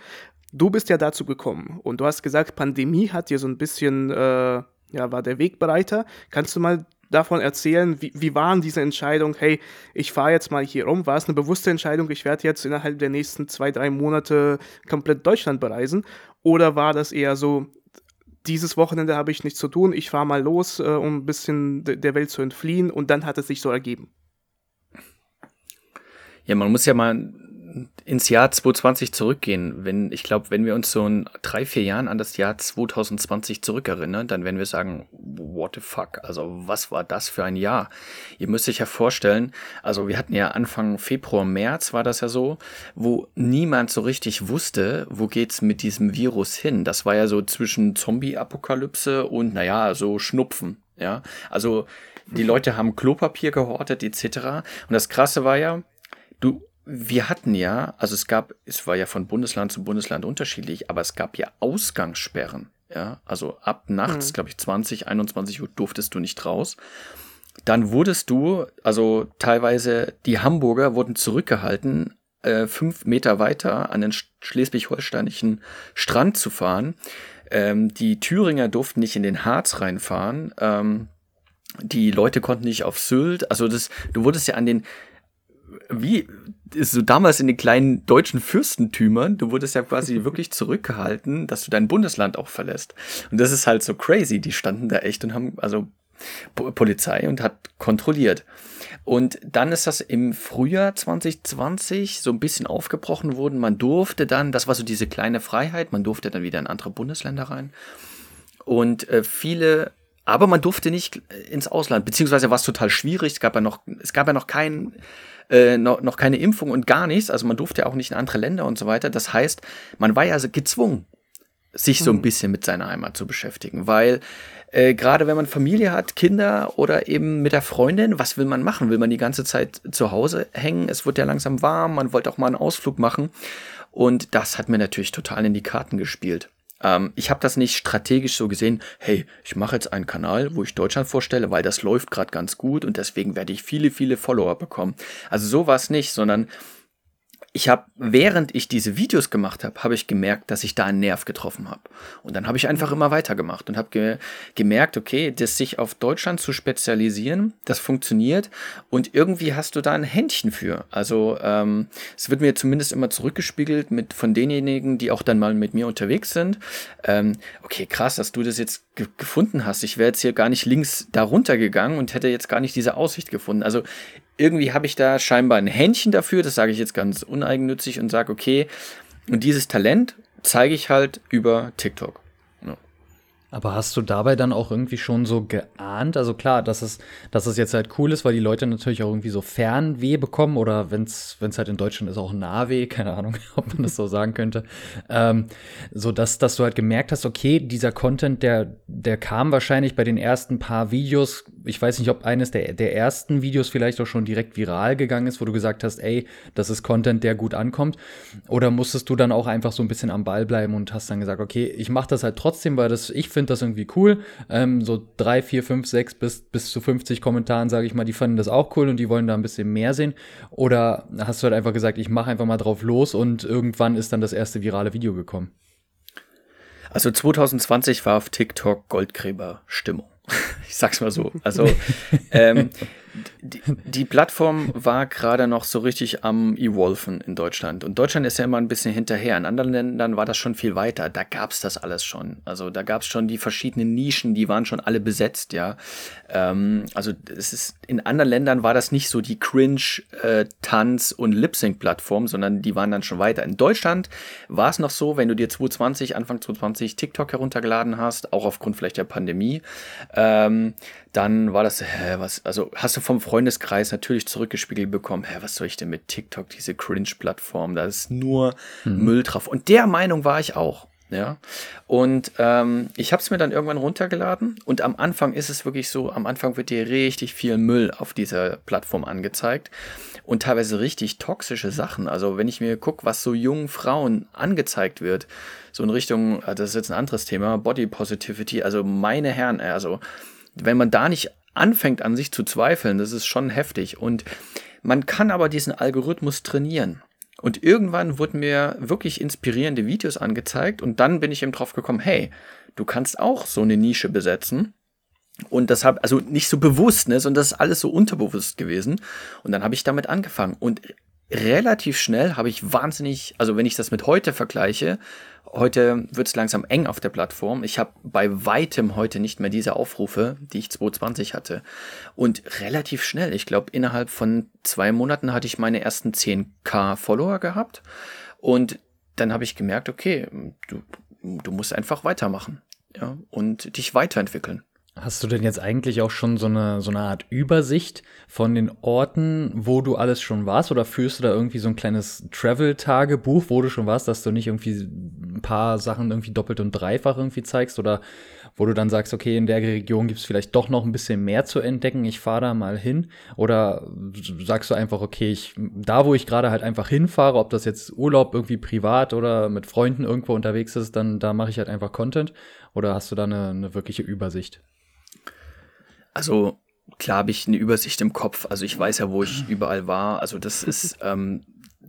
Du bist ja dazu gekommen und du hast gesagt, Pandemie hat dir so ein bisschen äh, ja, war der Wegbereiter. Kannst du mal davon erzählen, wie, wie waren diese Entscheidungen, hey, ich fahre jetzt mal hier rum? War es eine bewusste Entscheidung, ich werde jetzt innerhalb der nächsten zwei, drei Monate komplett Deutschland bereisen? Oder war das eher so, dieses Wochenende habe ich nichts zu tun, ich fahre mal los, äh, um ein bisschen der Welt zu entfliehen und dann hat es sich so ergeben? Ja, man muss ja mal ins Jahr 2020 zurückgehen, wenn, ich glaube, wenn wir uns so in drei, vier Jahren an das Jahr 2020 zurückerinnern, dann werden wir sagen, what the fuck? Also, was war das für ein Jahr? Ihr müsst euch ja vorstellen, also wir hatten ja Anfang Februar, März war das ja so, wo niemand so richtig wusste, wo geht's mit diesem Virus hin. Das war ja so zwischen Zombie-Apokalypse und, naja, so Schnupfen, ja. Also, die Leute haben Klopapier gehortet, etc. Und das Krasse war ja, du, wir hatten ja, also es gab, es war ja von Bundesland zu Bundesland unterschiedlich, aber es gab ja Ausgangssperren. Ja, also ab nachts, mhm. glaube ich, 20, 21 Uhr durftest du nicht raus. Dann wurdest du, also teilweise die Hamburger wurden zurückgehalten, äh, fünf Meter weiter an den schleswig-holsteinischen Strand zu fahren. Ähm, die Thüringer durften nicht in den Harz reinfahren. Ähm, die Leute konnten nicht auf Sylt. Also das, du wurdest ja an den, wie so damals in den kleinen deutschen Fürstentümern, du wurdest ja quasi (laughs) wirklich zurückgehalten, dass du dein Bundesland auch verlässt. Und das ist halt so crazy. Die standen da echt und haben, also Polizei und hat kontrolliert. Und dann ist das im Frühjahr 2020 so ein bisschen aufgebrochen worden. Man durfte dann, das war so diese kleine Freiheit, man durfte dann wieder in andere Bundesländer rein. Und äh, viele aber man durfte nicht ins Ausland, beziehungsweise war es total schwierig. Es gab ja noch, es gab ja noch kein, äh, noch, noch keine Impfung und gar nichts. Also man durfte ja auch nicht in andere Länder und so weiter. Das heißt, man war ja gezwungen, sich so ein mhm. bisschen mit seiner Heimat zu beschäftigen, weil äh, gerade wenn man Familie hat, Kinder oder eben mit der Freundin, was will man machen? Will man die ganze Zeit zu Hause hängen? Es wird ja langsam warm, man wollte auch mal einen Ausflug machen und das hat mir natürlich total in die Karten gespielt. Ähm, ich habe das nicht strategisch so gesehen, hey, ich mache jetzt einen Kanal, wo ich Deutschland vorstelle, weil das läuft gerade ganz gut und deswegen werde ich viele, viele Follower bekommen. Also so war nicht, sondern ich habe, während ich diese Videos gemacht habe, habe ich gemerkt, dass ich da einen Nerv getroffen habe. Und dann habe ich einfach immer weitergemacht und habe ge gemerkt, okay, das sich auf Deutschland zu spezialisieren, das funktioniert und irgendwie hast du da ein Händchen für. Also ähm, es wird mir zumindest immer zurückgespiegelt mit von denjenigen, die auch dann mal mit mir unterwegs sind. Ähm, okay, krass, dass du das jetzt ge gefunden hast. Ich wäre jetzt hier gar nicht links darunter gegangen und hätte jetzt gar nicht diese Aussicht gefunden. Also irgendwie habe ich da scheinbar ein Händchen dafür, das sage ich jetzt ganz uneigennützig und sage, okay, und dieses Talent zeige ich halt über TikTok. Aber hast du dabei dann auch irgendwie schon so geahnt? Also klar, dass es, dass es jetzt halt cool ist, weil die Leute natürlich auch irgendwie so Fernweh bekommen oder wenn es halt in Deutschland ist, auch Nahweh, (laughs) keine Ahnung, ob man das so sagen könnte. Ähm, so dass, dass du halt gemerkt hast, okay, dieser Content, der, der kam wahrscheinlich bei den ersten paar Videos ich weiß nicht, ob eines der, der ersten Videos vielleicht auch schon direkt viral gegangen ist, wo du gesagt hast, ey, das ist Content, der gut ankommt. Oder musstest du dann auch einfach so ein bisschen am Ball bleiben und hast dann gesagt, okay, ich mache das halt trotzdem, weil das, ich finde das irgendwie cool. Ähm, so drei, vier, fünf, sechs bis, bis zu 50 Kommentaren, sage ich mal, die fanden das auch cool und die wollen da ein bisschen mehr sehen. Oder hast du halt einfach gesagt, ich mache einfach mal drauf los und irgendwann ist dann das erste virale Video gekommen? Also 2020 war auf TikTok Goldgräber-Stimmung. (laughs) Ich sag's mal so. Also ähm, die, die, Plattform war gerade noch so richtig am Evolven in Deutschland. Und Deutschland ist ja immer ein bisschen hinterher. In anderen Ländern war das schon viel weiter. Da gab's das alles schon. Also da gab's schon die verschiedenen Nischen, die waren schon alle besetzt, ja. Ähm, also es ist, in anderen Ländern war das nicht so die Cringe-Tanz- äh, und Lip-Sync-Plattform, sondern die waren dann schon weiter. In Deutschland war es noch so, wenn du dir 2020, Anfang 2020 TikTok heruntergeladen hast, auch aufgrund vielleicht der Pandemie, ähm, dann war das, hä, was, also hast du vom Freundeskreis natürlich zurückgespiegelt bekommen, hä, was soll ich denn mit TikTok, diese Cringe-Plattform, da ist nur mhm. Müll drauf. Und der Meinung war ich auch. Ja, und ähm, ich habe es mir dann irgendwann runtergeladen und am Anfang ist es wirklich so, am Anfang wird dir richtig viel Müll auf dieser Plattform angezeigt und teilweise richtig toxische Sachen. Also wenn ich mir gucke, was so jungen Frauen angezeigt wird, so in Richtung, äh, das ist jetzt ein anderes Thema, Body Positivity, also meine Herren, also wenn man da nicht anfängt an sich zu zweifeln, das ist schon heftig. Und man kann aber diesen Algorithmus trainieren. Und irgendwann wurden mir wirklich inspirierende Videos angezeigt und dann bin ich eben drauf gekommen, hey, du kannst auch so eine Nische besetzen. Und das habe also nicht so bewusst, ne, sondern das ist alles so unterbewusst gewesen. Und dann habe ich damit angefangen. Und relativ schnell habe ich wahnsinnig, also wenn ich das mit heute vergleiche, heute wird es langsam eng auf der Plattform. Ich habe bei weitem heute nicht mehr diese Aufrufe, die ich 2020 hatte. Und relativ schnell, ich glaube, innerhalb von zwei Monaten hatte ich meine ersten 10k Follower gehabt. Und dann habe ich gemerkt, okay, du, du musst einfach weitermachen ja, und dich weiterentwickeln. Hast du denn jetzt eigentlich auch schon so eine, so eine Art Übersicht von den Orten, wo du alles schon warst? Oder führst du da irgendwie so ein kleines Travel-Tagebuch, wo du schon warst, dass du nicht irgendwie ein paar Sachen irgendwie doppelt und dreifach irgendwie zeigst? Oder wo du dann sagst, okay, in der Region gibt es vielleicht doch noch ein bisschen mehr zu entdecken, ich fahre da mal hin? Oder sagst du einfach, okay, ich, da wo ich gerade halt einfach hinfahre, ob das jetzt Urlaub irgendwie privat oder mit Freunden irgendwo unterwegs ist, dann da mache ich halt einfach Content? Oder hast du da eine, eine wirkliche Übersicht? Also klar habe ich eine Übersicht im Kopf. Also ich weiß ja, wo ich überall war. Also das (laughs) ist, ähm,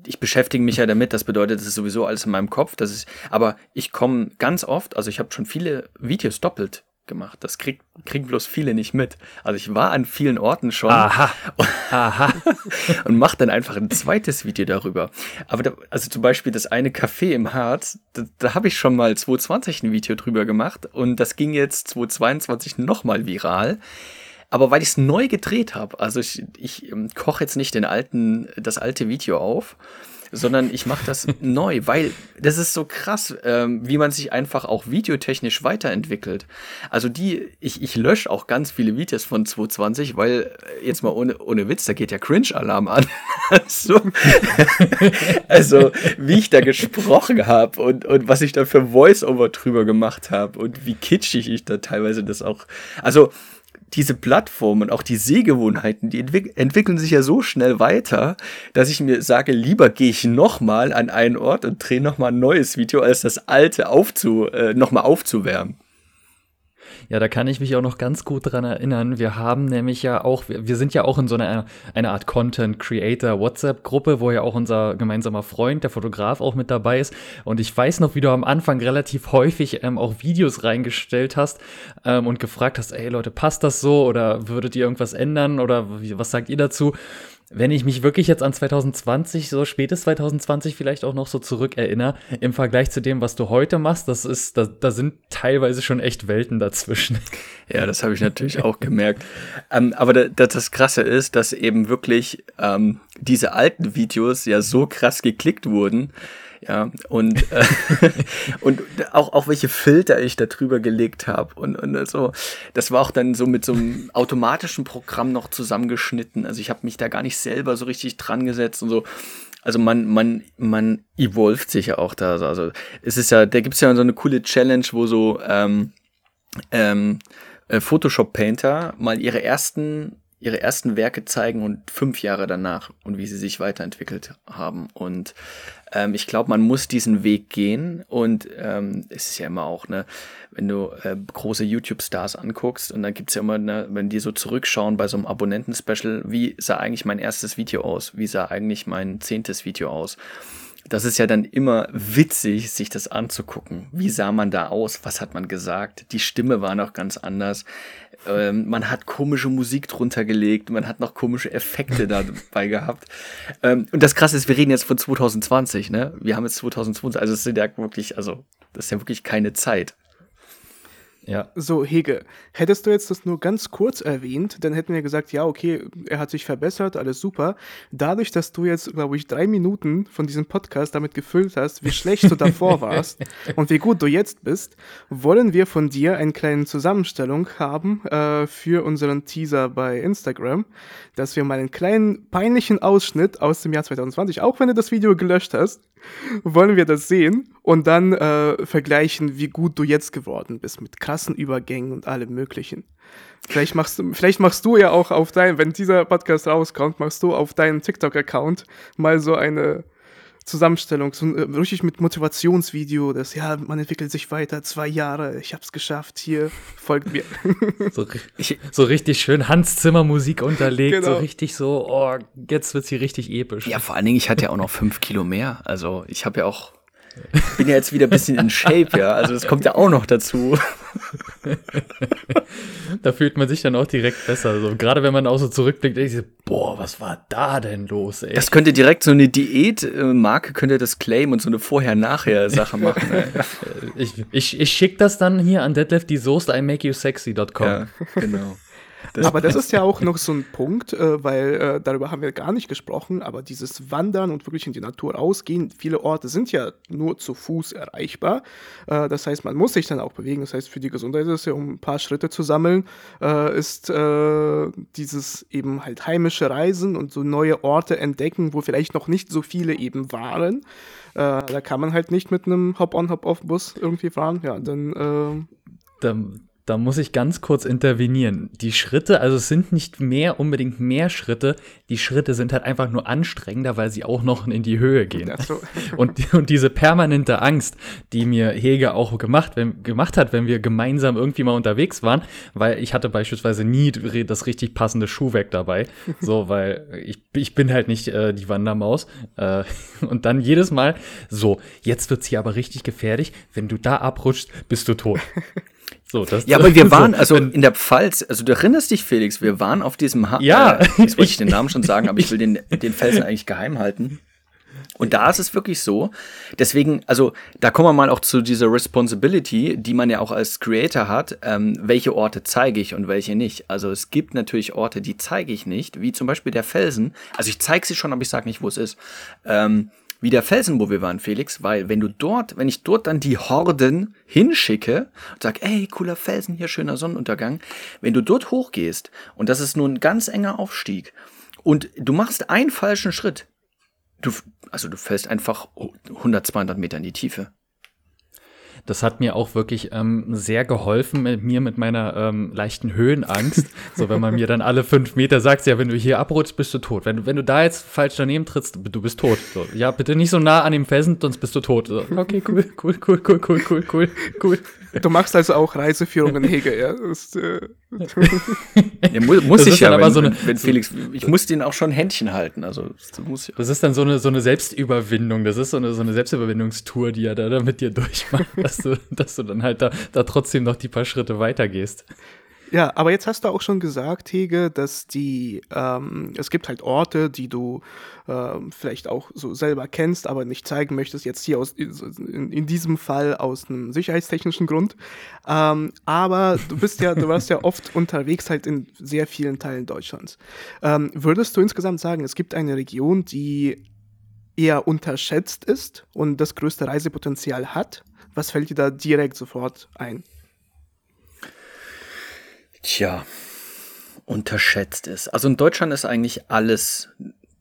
ich beschäftige mich ja damit. Das bedeutet, das ist sowieso alles in meinem Kopf. Das ist, aber ich komme ganz oft. Also ich habe schon viele Videos doppelt gemacht. Das krieg, kriegen bloß viele nicht mit. Also ich war an vielen Orten schon. Aha. (laughs) Aha. und mache dann einfach ein zweites Video darüber. Aber da, also zum Beispiel das eine Café im Harz, da, da habe ich schon mal 2020 ein Video drüber gemacht und das ging jetzt 2022 nochmal viral. Aber weil ich es neu gedreht habe, also ich, ich ähm, koche jetzt nicht den alten, das alte Video auf, sondern ich mache das (laughs) neu, weil das ist so krass, ähm, wie man sich einfach auch videotechnisch weiterentwickelt. Also die, ich, ich lösche auch ganz viele Videos von 220, weil äh, jetzt mal ohne, ohne Witz, da geht ja Cringe-Alarm an. (laughs) also, (laughs) also, wie ich da gesprochen habe und, und was ich da für Voice-Over drüber gemacht habe und wie kitschig ich da teilweise das auch. Also, diese Plattformen, auch die Sehgewohnheiten, die entwick entwickeln sich ja so schnell weiter, dass ich mir sage, lieber gehe ich nochmal an einen Ort und drehe nochmal ein neues Video, als das alte aufzu, äh, nochmal aufzuwärmen. Ja, da kann ich mich auch noch ganz gut dran erinnern. Wir haben nämlich ja auch, wir sind ja auch in so einer eine Art Content Creator WhatsApp Gruppe, wo ja auch unser gemeinsamer Freund, der Fotograf, auch mit dabei ist. Und ich weiß noch, wie du am Anfang relativ häufig ähm, auch Videos reingestellt hast ähm, und gefragt hast, ey Leute, passt das so oder würdet ihr irgendwas ändern oder was sagt ihr dazu? Wenn ich mich wirklich jetzt an 2020, so spätes 2020 vielleicht auch noch so zurückerinnere, im Vergleich zu dem, was du heute machst, das ist, da, da sind teilweise schon echt Welten dazwischen. Ja, das habe ich natürlich auch gemerkt. Ähm, aber da, das Krasse ist, dass eben wirklich ähm, diese alten Videos ja so krass geklickt wurden, ja, und, äh, (laughs) und auch, auch welche Filter ich da drüber gelegt habe. Und, und so, das war auch dann so mit so einem automatischen Programm noch zusammengeschnitten. Also ich habe mich da gar nicht selber so richtig dran gesetzt und so. Also man, man, man evolvt sich ja auch da. Also es ist ja, da gibt's ja so eine coole Challenge, wo so, ähm, ähm, äh, Photoshop Painter mal ihre ersten ihre ersten Werke zeigen und fünf Jahre danach und wie sie sich weiterentwickelt haben. Und ähm, ich glaube, man muss diesen Weg gehen. Und ähm, es ist ja immer auch, ne, wenn du äh, große YouTube-Stars anguckst und dann gibt's ja immer, ne, wenn die so zurückschauen bei so einem Abonnenten-Special, wie sah eigentlich mein erstes Video aus? Wie sah eigentlich mein zehntes Video aus? Das ist ja dann immer witzig, sich das anzugucken. Wie sah man da aus? Was hat man gesagt? Die Stimme war noch ganz anders. Ähm, man hat komische Musik drunter gelegt. Man hat noch komische Effekte dabei (laughs) gehabt. Ähm, und das Krasse ist, wir reden jetzt von 2020, ne? Wir haben jetzt 2020, also es sind ja wirklich, also das ist ja wirklich keine Zeit. Ja. So, Hege, hättest du jetzt das nur ganz kurz erwähnt, dann hätten wir gesagt, ja, okay, er hat sich verbessert, alles super. Dadurch, dass du jetzt, glaube ich, drei Minuten von diesem Podcast damit gefüllt hast, wie schlecht du davor (laughs) warst und wie gut du jetzt bist, wollen wir von dir eine kleine Zusammenstellung haben äh, für unseren Teaser bei Instagram, dass wir mal einen kleinen peinlichen Ausschnitt aus dem Jahr 2020, auch wenn du das Video gelöscht hast, wollen wir das sehen und dann äh, vergleichen, wie gut du jetzt geworden bist mit krassen Übergängen und allem Möglichen. Vielleicht machst du, vielleicht machst du ja auch auf dein, wenn dieser Podcast rauskommt, machst du auf deinem TikTok-Account mal so eine Zusammenstellung, so äh, richtig mit Motivationsvideo, das ja, man entwickelt sich weiter, zwei Jahre, ich hab's geschafft, hier, folgt mir. so, (laughs) so, richtig schön Hans Zimmer Musik unterlegt, genau. so richtig so, oh, jetzt wird's hier richtig episch. Ja, vor allen Dingen, ich hatte ja auch noch fünf Kilo mehr, also ich habe ja auch bin ja jetzt wieder ein bisschen in Shape, ja. Also das kommt ja auch noch dazu. da fühlt man sich dann auch direkt besser. So, gerade wenn man auch so zurückblickt, denkt sich, boah, was war da denn los, ey? Das könnte direkt so eine Diätmarke könnte das claimen und so eine Vorher-Nachher-Sache (laughs) machen. ich ich, ich schicke das dann hier an Deadlift die Soße I make you sexy.com. Ja, genau. (laughs) Aber das ist ja auch noch so ein Punkt, äh, weil äh, darüber haben wir gar nicht gesprochen, aber dieses Wandern und wirklich in die Natur rausgehen, viele Orte sind ja nur zu Fuß erreichbar. Äh, das heißt, man muss sich dann auch bewegen. Das heißt, für die Gesundheit ist es ja, um ein paar Schritte zu sammeln, äh, ist äh, dieses eben halt heimische Reisen und so neue Orte entdecken, wo vielleicht noch nicht so viele eben waren. Äh, da kann man halt nicht mit einem Hop-on, Hop-off-Bus irgendwie fahren. Ja, dann. dann da muss ich ganz kurz intervenieren. Die Schritte, also es sind nicht mehr unbedingt mehr Schritte, die Schritte sind halt einfach nur anstrengender, weil sie auch noch in die Höhe gehen. So. (laughs) Und, und diese permanente Angst, die mir Hege auch gemacht, wenn, gemacht hat, wenn wir gemeinsam irgendwie mal unterwegs waren, weil ich hatte beispielsweise nie das richtig passende Schuhwerk dabei, (laughs) so, weil ich, ich bin halt nicht äh, die Wandermaus. Äh, (laughs) und dann jedes Mal, so, jetzt wird's hier aber richtig gefährlich, wenn du da abrutschst, bist du tot. So, das, ja, aber wir (laughs) waren, also in der Pfalz, also du erinnerst dich, Felix, wir waren auf diesem, ha ja, äh, jetzt wollte ich den (laughs) Namen schon sagen, aber ich will den, den Felsen eigentlich geheim halten. Und da ist es wirklich so. Deswegen, also da kommen wir mal auch zu dieser Responsibility, die man ja auch als Creator hat. Ähm, welche Orte zeige ich und welche nicht? Also es gibt natürlich Orte, die zeige ich nicht, wie zum Beispiel der Felsen. Also ich zeige sie schon, aber ich sage nicht, wo es ist. Ähm, wie der Felsen, wo wir waren, Felix, weil wenn du dort, wenn ich dort dann die Horden hinschicke und sag, ey, cooler Felsen, hier schöner Sonnenuntergang, wenn du dort hochgehst und das ist nur ein ganz enger Aufstieg und du machst einen falschen Schritt, du, also du fällst einfach 100, 200 Meter in die Tiefe. Das hat mir auch wirklich ähm, sehr geholfen mit mir mit meiner ähm, leichten Höhenangst. so, wenn man mir dann alle fünf Meter sagt, ja, wenn du hier abrutschst, bist du tot. Wenn du, wenn du da jetzt falsch daneben trittst, du bist tot. So, ja, bitte nicht so nah an dem Felsen, sonst bist du tot. So, okay, cool, (laughs) cool, cool, cool, cool, cool, cool, cool. Du machst also auch Reiseführungen, Hege, ja? Das, äh ja, mu muss das ich ja, aber wenn, so eine, wenn Felix, ich muss den auch schon Händchen halten, also das muss ich Das ist dann so eine, so eine Selbstüberwindung, das ist so eine, so eine Selbstüberwindungstour, die er da, da mit dir durchmacht, dass du, dass du dann halt da, da trotzdem noch die paar Schritte weitergehst. Ja, aber jetzt hast du auch schon gesagt, Hege, dass die, ähm, es gibt halt Orte, die du ähm, vielleicht auch so selber kennst, aber nicht zeigen möchtest, jetzt hier aus, in, in diesem Fall aus einem sicherheitstechnischen Grund. Ähm, aber du bist ja, du warst ja (laughs) oft unterwegs halt in sehr vielen Teilen Deutschlands. Ähm, würdest du insgesamt sagen, es gibt eine Region, die eher unterschätzt ist und das größte Reisepotenzial hat? Was fällt dir da direkt sofort ein? Tja, unterschätzt ist. Also in Deutschland ist eigentlich alles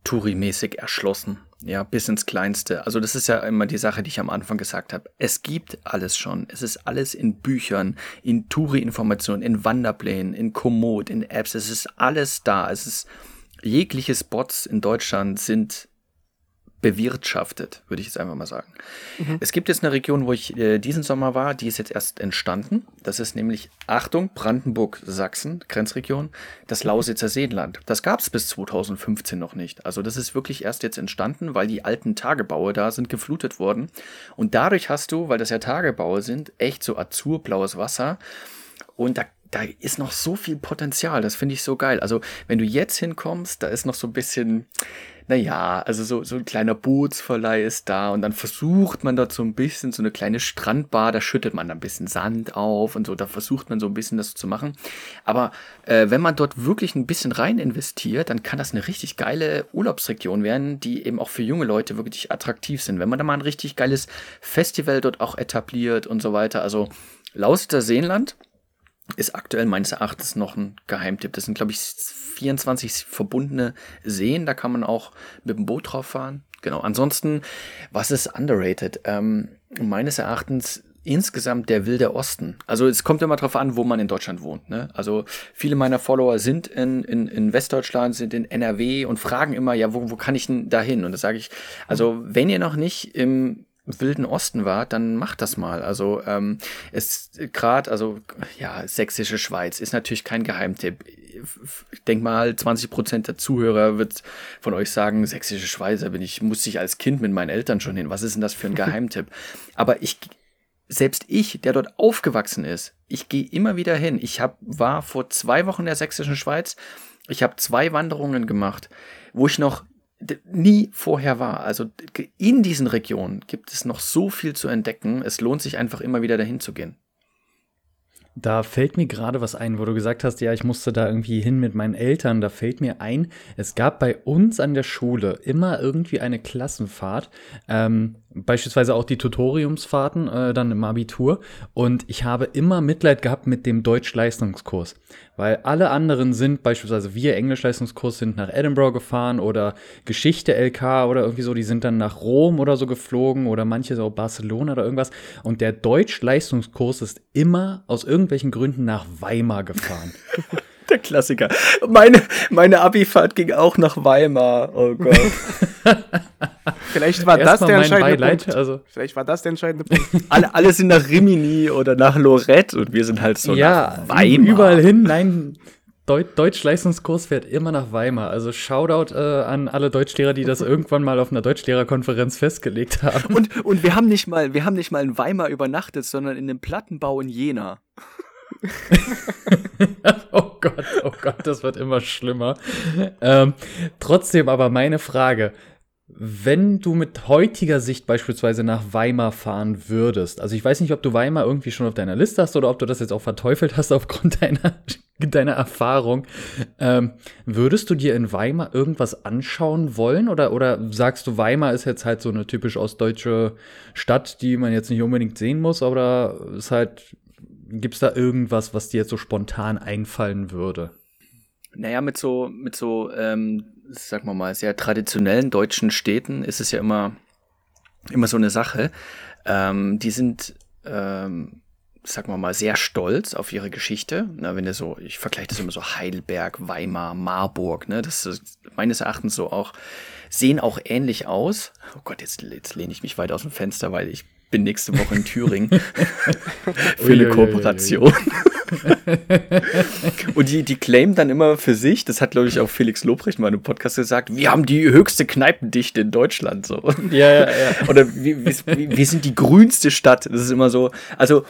Touri-mäßig erschlossen. Ja, bis ins Kleinste. Also das ist ja immer die Sache, die ich am Anfang gesagt habe. Es gibt alles schon. Es ist alles in Büchern, in Touri-Informationen, in Wanderplänen, in Komoot, in Apps. Es ist alles da. Es ist jegliche Spots in Deutschland sind bewirtschaftet, würde ich jetzt einfach mal sagen. Mhm. Es gibt jetzt eine Region, wo ich äh, diesen Sommer war, die ist jetzt erst entstanden. Das ist nämlich, Achtung, Brandenburg-Sachsen, Grenzregion, das Lausitzer Seenland. Das gab es bis 2015 noch nicht. Also das ist wirklich erst jetzt entstanden, weil die alten Tagebaue da sind geflutet worden. Und dadurch hast du, weil das ja Tagebaue sind, echt so azurblaues Wasser. Und da da ist noch so viel Potenzial. Das finde ich so geil. Also, wenn du jetzt hinkommst, da ist noch so ein bisschen, naja, also so, so ein kleiner Bootsverleih ist da und dann versucht man dort so ein bisschen so eine kleine Strandbar, da schüttet man ein bisschen Sand auf und so, da versucht man so ein bisschen das zu machen. Aber äh, wenn man dort wirklich ein bisschen rein investiert, dann kann das eine richtig geile Urlaubsregion werden, die eben auch für junge Leute wirklich attraktiv sind. Wenn man da mal ein richtig geiles Festival dort auch etabliert und so weiter. Also Lausitzer Seenland ist aktuell meines Erachtens noch ein Geheimtipp. Das sind, glaube ich, 24 verbundene Seen. Da kann man auch mit dem Boot drauf fahren. Genau. Ansonsten, was ist underrated? Ähm, meines Erachtens insgesamt der wilde Osten. Also es kommt immer darauf an, wo man in Deutschland wohnt. Ne? Also viele meiner Follower sind in, in, in Westdeutschland, sind in NRW und fragen immer, ja, wo, wo kann ich denn da hin? Und das sage ich, also wenn ihr noch nicht im Wilden Osten wart, dann macht das mal. Also ähm, es gerade, also ja, sächsische Schweiz ist natürlich kein Geheimtipp. Ich denke mal, 20 Prozent der Zuhörer wird von euch sagen, sächsische Schweiz, da bin ich, muss ich als Kind mit meinen Eltern schon hin. Was ist denn das für ein (laughs) Geheimtipp? Aber ich, selbst ich, der dort aufgewachsen ist, ich gehe immer wieder hin. Ich hab, war vor zwei Wochen in der sächsischen Schweiz. Ich habe zwei Wanderungen gemacht, wo ich noch nie vorher war. Also in diesen Regionen gibt es noch so viel zu entdecken. Es lohnt sich einfach immer wieder dahin zu gehen. Da fällt mir gerade was ein, wo du gesagt hast, ja, ich musste da irgendwie hin mit meinen Eltern. Da fällt mir ein, es gab bei uns an der Schule immer irgendwie eine Klassenfahrt, ähm, beispielsweise auch die Tutoriumsfahrten äh, dann im Abitur. Und ich habe immer Mitleid gehabt mit dem Deutschleistungskurs, weil alle anderen sind, beispielsweise wir Englischleistungskurs sind nach Edinburgh gefahren oder Geschichte LK oder irgendwie so, die sind dann nach Rom oder so geflogen oder manche so Barcelona oder irgendwas. Und der Deutschleistungskurs ist immer aus irgendwelchen Gründen nach Weimar gefahren. (laughs) Der Klassiker. Meine, meine Abifahrt ging auch nach Weimar. Oh Gott. (laughs) Vielleicht war Erst das der entscheidende Beileid, Punkt. Also. Vielleicht war das der entscheidende Punkt. (laughs) alle, alle sind nach Rimini oder nach Lorette und wir sind halt so ja, nach Weimar. Überall hin. Nein, Deutsch-Leistungskurs fährt immer nach Weimar. Also Shoutout äh, an alle Deutschlehrer, die das (laughs) irgendwann mal auf einer Deutschlehrerkonferenz festgelegt haben. Und, und wir haben nicht mal, wir haben nicht mal in Weimar übernachtet, sondern in dem Plattenbau in Jena. (laughs) oh Gott, oh Gott, das wird immer schlimmer. Ähm, trotzdem aber meine Frage. Wenn du mit heutiger Sicht beispielsweise nach Weimar fahren würdest, also ich weiß nicht, ob du Weimar irgendwie schon auf deiner Liste hast oder ob du das jetzt auch verteufelt hast aufgrund deiner, (laughs) deiner Erfahrung, ähm, würdest du dir in Weimar irgendwas anschauen wollen oder, oder sagst du, Weimar ist jetzt halt so eine typisch ostdeutsche Stadt, die man jetzt nicht unbedingt sehen muss, oder ist halt, gibt es da irgendwas, was dir jetzt so spontan einfallen würde? Naja, mit so, mit so, ähm, sagen wir mal, sehr traditionellen deutschen Städten ist es ja immer, immer so eine Sache. Ähm, die sind, ähm, sagen wir mal, sehr stolz auf ihre Geschichte. Na, wenn du so, ich vergleiche das immer so Heidelberg, Weimar, Marburg, ne, das ist meines Erachtens so auch, sehen auch ähnlich aus. Oh Gott, jetzt, jetzt lehne ich mich weit aus dem Fenster, weil ich bin nächste Woche in Thüringen (laughs) für eine Kooperation. (laughs) und die, die claimen dann immer für sich, das hat, glaube ich, auch Felix Lobrecht mal in einem Podcast gesagt, wir haben die höchste Kneipendichte in Deutschland. So. Ja, ja, ja. (laughs) Oder wir, wir, wir sind die grünste Stadt. Das ist immer so. Also,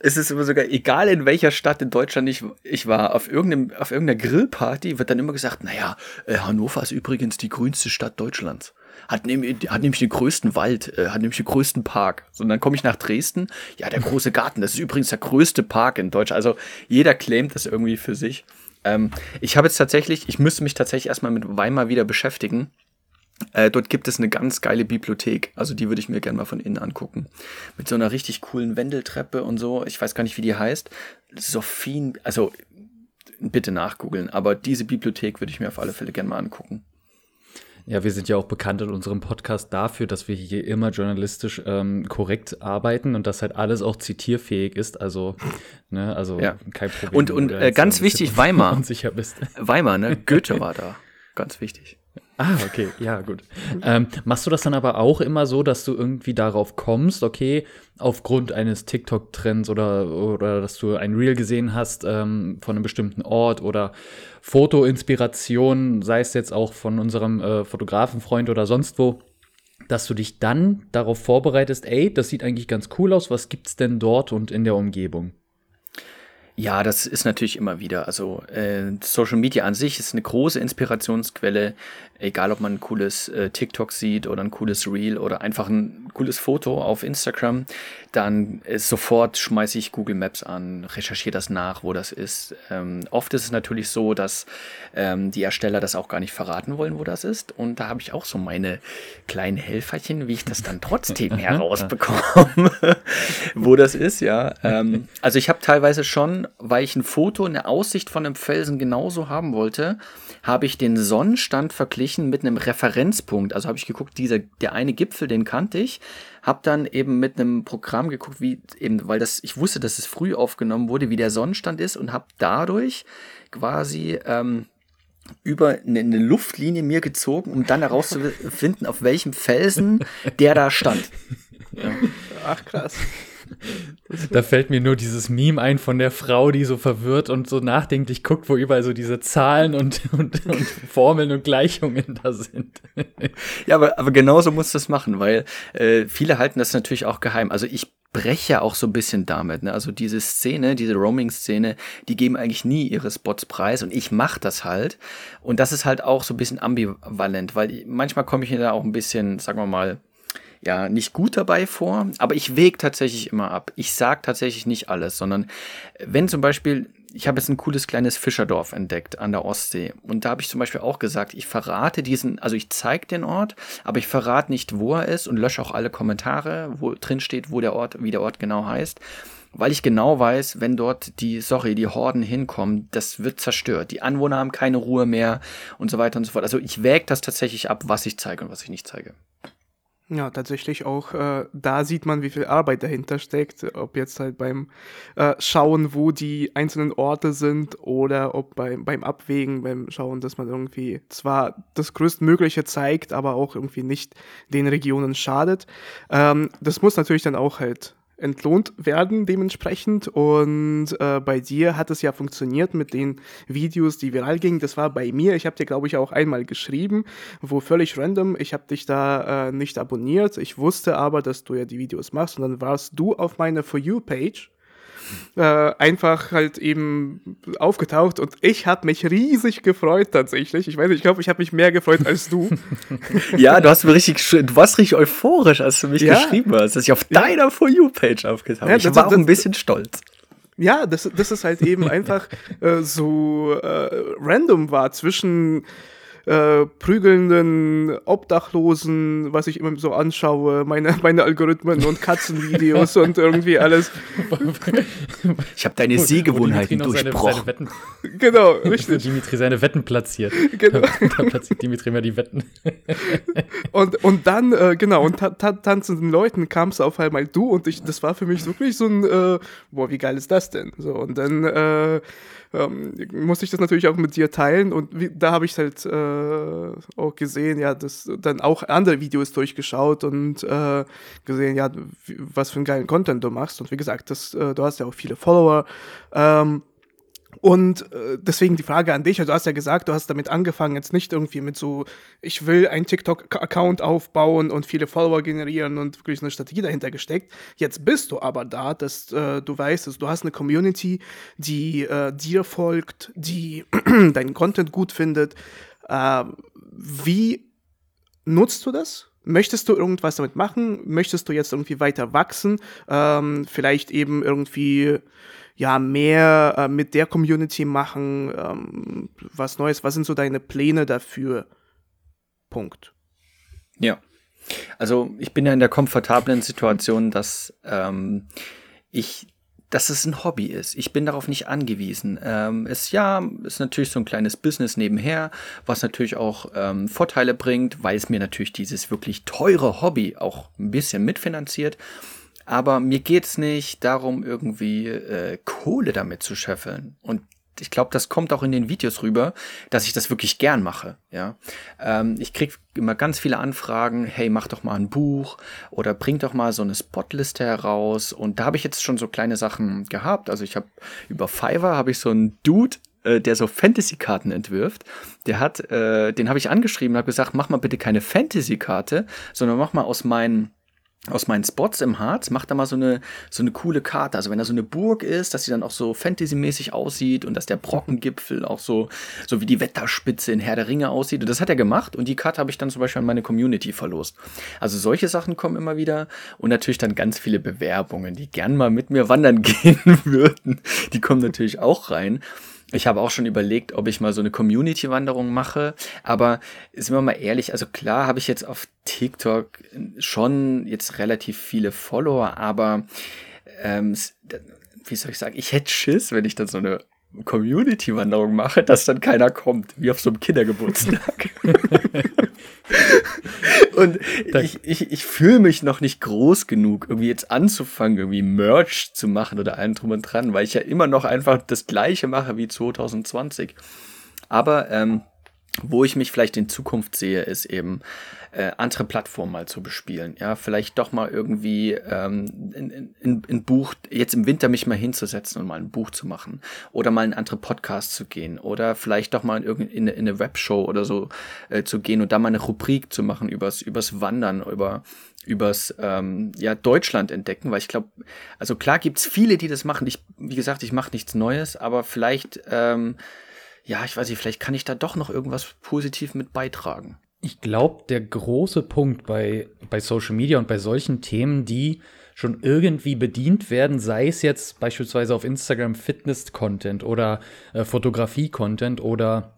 es ist immer sogar, egal in welcher Stadt in Deutschland ich, ich war, auf, irgendeinem, auf irgendeiner Grillparty wird dann immer gesagt, naja, äh, Hannover ist übrigens die grünste Stadt Deutschlands hat, nämlich, hat nämlich den größten Wald, äh, hat nämlich den größten Park. So, und dann komme ich nach Dresden, ja, der große Garten, das ist übrigens der größte Park in Deutschland. Also jeder claimt das irgendwie für sich. Ähm, ich habe jetzt tatsächlich, ich müsste mich tatsächlich erstmal mit Weimar wieder beschäftigen. Äh, dort gibt es eine ganz geile Bibliothek. Also die würde ich mir gerne mal von innen angucken. Mit so einer richtig coolen Wendeltreppe und so. Ich weiß gar nicht, wie die heißt. Sophien, also bitte nachgoogeln. Aber diese Bibliothek würde ich mir auf alle Fälle gerne mal angucken. Ja, wir sind ja auch bekannt in unserem Podcast dafür, dass wir hier immer journalistisch ähm, korrekt arbeiten und dass halt alles auch zitierfähig ist. Also, ne, also Ja. kein Problem. Und, und äh, ganz wichtig, Weimar. (laughs) Bist. Weimar, ne? Goethe war da. Ganz wichtig. Ah, okay, ja, gut. Ähm, machst du das dann aber auch immer so, dass du irgendwie darauf kommst, okay, aufgrund eines TikTok-Trends oder, oder dass du ein Reel gesehen hast ähm, von einem bestimmten Ort oder Fotoinspiration, sei es jetzt auch von unserem äh, Fotografenfreund oder sonst wo, dass du dich dann darauf vorbereitest, ey, das sieht eigentlich ganz cool aus, was gibt's denn dort und in der Umgebung? Ja, das ist natürlich immer wieder. Also äh, Social Media an sich ist eine große Inspirationsquelle, egal ob man ein cooles äh, TikTok sieht oder ein cooles Reel oder einfach ein cooles Foto auf Instagram, dann äh, sofort schmeiße ich Google Maps an, recherchiere das nach, wo das ist. Ähm, oft ist es natürlich so, dass ähm, die Ersteller das auch gar nicht verraten wollen, wo das ist. Und da habe ich auch so meine kleinen Helferchen, wie ich das dann trotzdem (laughs) herausbekomme, (laughs) wo das ist, ja. Ähm, also ich habe teilweise schon, weil ich ein Foto, eine Aussicht von einem Felsen genauso haben wollte, habe ich den Sonnenstand verglichen mit einem Referenzpunkt. Also habe ich geguckt, dieser, der eine Gipfel, den kannte ich, habe dann eben mit einem Programm geguckt, wie eben, weil das, ich wusste, dass es früh aufgenommen wurde, wie der Sonnenstand ist und habe dadurch quasi ähm, über eine, eine Luftlinie mir gezogen, um dann herauszufinden, auf welchem Felsen der da stand. (laughs) Ach, krass. (laughs) Da fällt mir nur dieses Meme ein von der Frau, die so verwirrt und so nachdenklich guckt, wo überall so diese Zahlen und, und, und Formeln und Gleichungen da sind. Ja, aber, aber genauso muss das machen, weil äh, viele halten das natürlich auch geheim. Also ich breche auch so ein bisschen damit. Ne? Also diese Szene, diese Roaming-Szene, die geben eigentlich nie ihre Spots preis und ich mache das halt. Und das ist halt auch so ein bisschen ambivalent, weil manchmal komme ich mir da auch ein bisschen, sagen wir mal, ja, nicht gut dabei vor, aber ich wege tatsächlich immer ab. Ich sage tatsächlich nicht alles, sondern wenn zum Beispiel, ich habe jetzt ein cooles kleines Fischerdorf entdeckt an der Ostsee und da habe ich zum Beispiel auch gesagt, ich verrate diesen, also ich zeige den Ort, aber ich verrate nicht, wo er ist und lösche auch alle Kommentare, wo drin steht, wo der Ort, wie der Ort genau heißt. Weil ich genau weiß, wenn dort die, sorry, die Horden hinkommen, das wird zerstört. Die Anwohner haben keine Ruhe mehr und so weiter und so fort. Also ich wäge das tatsächlich ab, was ich zeige und was ich nicht zeige. Ja, tatsächlich auch, äh, da sieht man, wie viel Arbeit dahinter steckt, ob jetzt halt beim äh, Schauen, wo die einzelnen Orte sind oder ob beim, beim Abwägen, beim Schauen, dass man irgendwie zwar das Größtmögliche zeigt, aber auch irgendwie nicht den Regionen schadet. Ähm, das muss natürlich dann auch halt entlohnt werden dementsprechend. Und äh, bei dir hat es ja funktioniert mit den Videos, die viral gingen. Das war bei mir. Ich habe dir, glaube ich, auch einmal geschrieben, wo völlig random. Ich habe dich da äh, nicht abonniert. Ich wusste aber, dass du ja die Videos machst. Und dann warst du auf meiner For You-Page. Äh, einfach halt eben aufgetaucht und ich habe mich riesig gefreut tatsächlich. Ich weiß nicht, ich glaube, ich habe mich mehr gefreut als du. (laughs) Ja, du hast mir richtig, du warst richtig euphorisch, als du mich Ja. geschrieben hast, dass ich auf deiner For You-Page aufgetaucht Ja, Ich war auch ein bisschen stolz. Ja, das, das ist halt eben (laughs) einfach äh, so äh, random war zwischen äh, prügelnden Obdachlosen, was ich immer so anschaue, meine, (laughs) meine Algorithmen und Katzenvideos und irgendwie alles. Ich habe deine Wo Sehgewohnheiten noch seine, durchbrochen. seine Wetten, (laughs) Genau, richtig. Dimitri seine Wetten platziert. Genau. (laughs) Da platziert Dimitri immer die Wetten. Und, und dann, äh, genau, und ta ta tanzenden Leuten kam es auf einmal du und ich, das war für mich wirklich so ein, äh, boah, wie geil ist das denn? So, und dann äh, ähm, musste ich das natürlich auch mit dir teilen und wie, da habe ich halt äh, auch gesehen, ja, das dann auch andere Videos durchgeschaut und äh, gesehen, ja, was für einen geilen Content du machst. Und wie gesagt, das, äh, du hast ja auch viele Follower. Ähm, und äh, deswegen die Frage an dich, also du hast ja gesagt, du hast damit angefangen, jetzt nicht irgendwie mit so, ich will einen TikTok-Account aufbauen und viele Follower generieren und wirklich eine Strategie dahinter gesteckt. Jetzt bist du aber da, dass äh, du weißt, dass du hast eine Community, die äh, dir folgt, die (clears throat) deinen Content gut findet. Äh, wie nutzt du das? Möchtest du irgendwas damit machen? Möchtest du jetzt irgendwie weiter wachsen? Ähm, vielleicht eben irgendwie ja mehr äh, mit der Community machen, ähm, was Neues. Was sind so deine Pläne dafür? Punkt. Ja. Also ich bin ja in der komfortablen Situation, dass ähm, ich dass es ein Hobby ist. Ich bin darauf nicht angewiesen. Ähm, es ja, ist natürlich so ein kleines Business nebenher, was natürlich auch ähm, Vorteile bringt, weil es mir natürlich dieses wirklich teure Hobby auch ein bisschen mitfinanziert. Aber mir geht's nicht darum, irgendwie äh, Kohle damit zu scheffeln. Und ich glaube, das kommt auch in den Videos rüber, dass ich das wirklich gern mache. Ja, ähm, ich krieg immer ganz viele Anfragen. Hey, mach doch mal ein Buch oder bring doch mal so eine Spotliste heraus. Und da habe ich jetzt schon so kleine Sachen gehabt. Also ich habe über Fiverr habe ich so einen Dude, äh, der so Fantasy-Karten entwirft. Der hat, äh, den habe ich angeschrieben und habe gesagt, mach mal bitte keine Fantasy-Karte, sondern mach mal aus meinen aus meinen Spots im Harz, macht da mal so eine, so eine coole Karte. Also wenn da so eine Burg ist, dass sie dann auch so Fantasy-mäßig aussieht und dass der Brockengipfel auch so, so wie die Wetterspitze in Herr der Ringe aussieht. Und das hat er gemacht und die Karte habe ich dann zum Beispiel an meine Community verlost. Also solche Sachen kommen immer wieder und natürlich dann ganz viele Bewerbungen, die gern mal mit mir wandern (laughs) gehen würden. Die kommen natürlich auch rein. Ich habe auch schon überlegt, ob ich mal so eine Community-Wanderung mache. Aber sind wir mal ehrlich, also klar habe ich jetzt auf TikTok schon jetzt relativ viele Follower, aber ähm, wie soll ich sagen, ich hätte Schiss, wenn ich dann so eine Community-Wanderung mache, dass dann keiner kommt, wie auf so einem Kindergeburtstag. (laughs) und ich, ich, ich fühle mich noch nicht groß genug, irgendwie jetzt anzufangen, irgendwie Merch zu machen oder allem drum und dran, weil ich ja immer noch einfach das gleiche mache wie 2020. Aber ähm, wo ich mich vielleicht in Zukunft sehe, ist eben äh, andere Plattformen mal zu bespielen. Ja, vielleicht doch mal irgendwie ähm, in, in, in Buch, jetzt im Winter mich mal hinzusetzen und mal ein Buch zu machen. Oder mal in andere Podcasts zu gehen. Oder vielleicht doch mal in, in, in eine Webshow oder so äh, zu gehen und da mal eine Rubrik zu machen übers, übers Wandern, über übers ähm, ja, Deutschland entdecken, weil ich glaube, also klar gibt's viele, die das machen. Ich, wie gesagt, ich mache nichts Neues, aber vielleicht, ähm, ja, ich weiß nicht, vielleicht kann ich da doch noch irgendwas positiv mit beitragen. Ich glaube, der große Punkt bei, bei Social Media und bei solchen Themen, die schon irgendwie bedient werden, sei es jetzt beispielsweise auf Instagram Fitness-Content oder äh, Fotografie-Content oder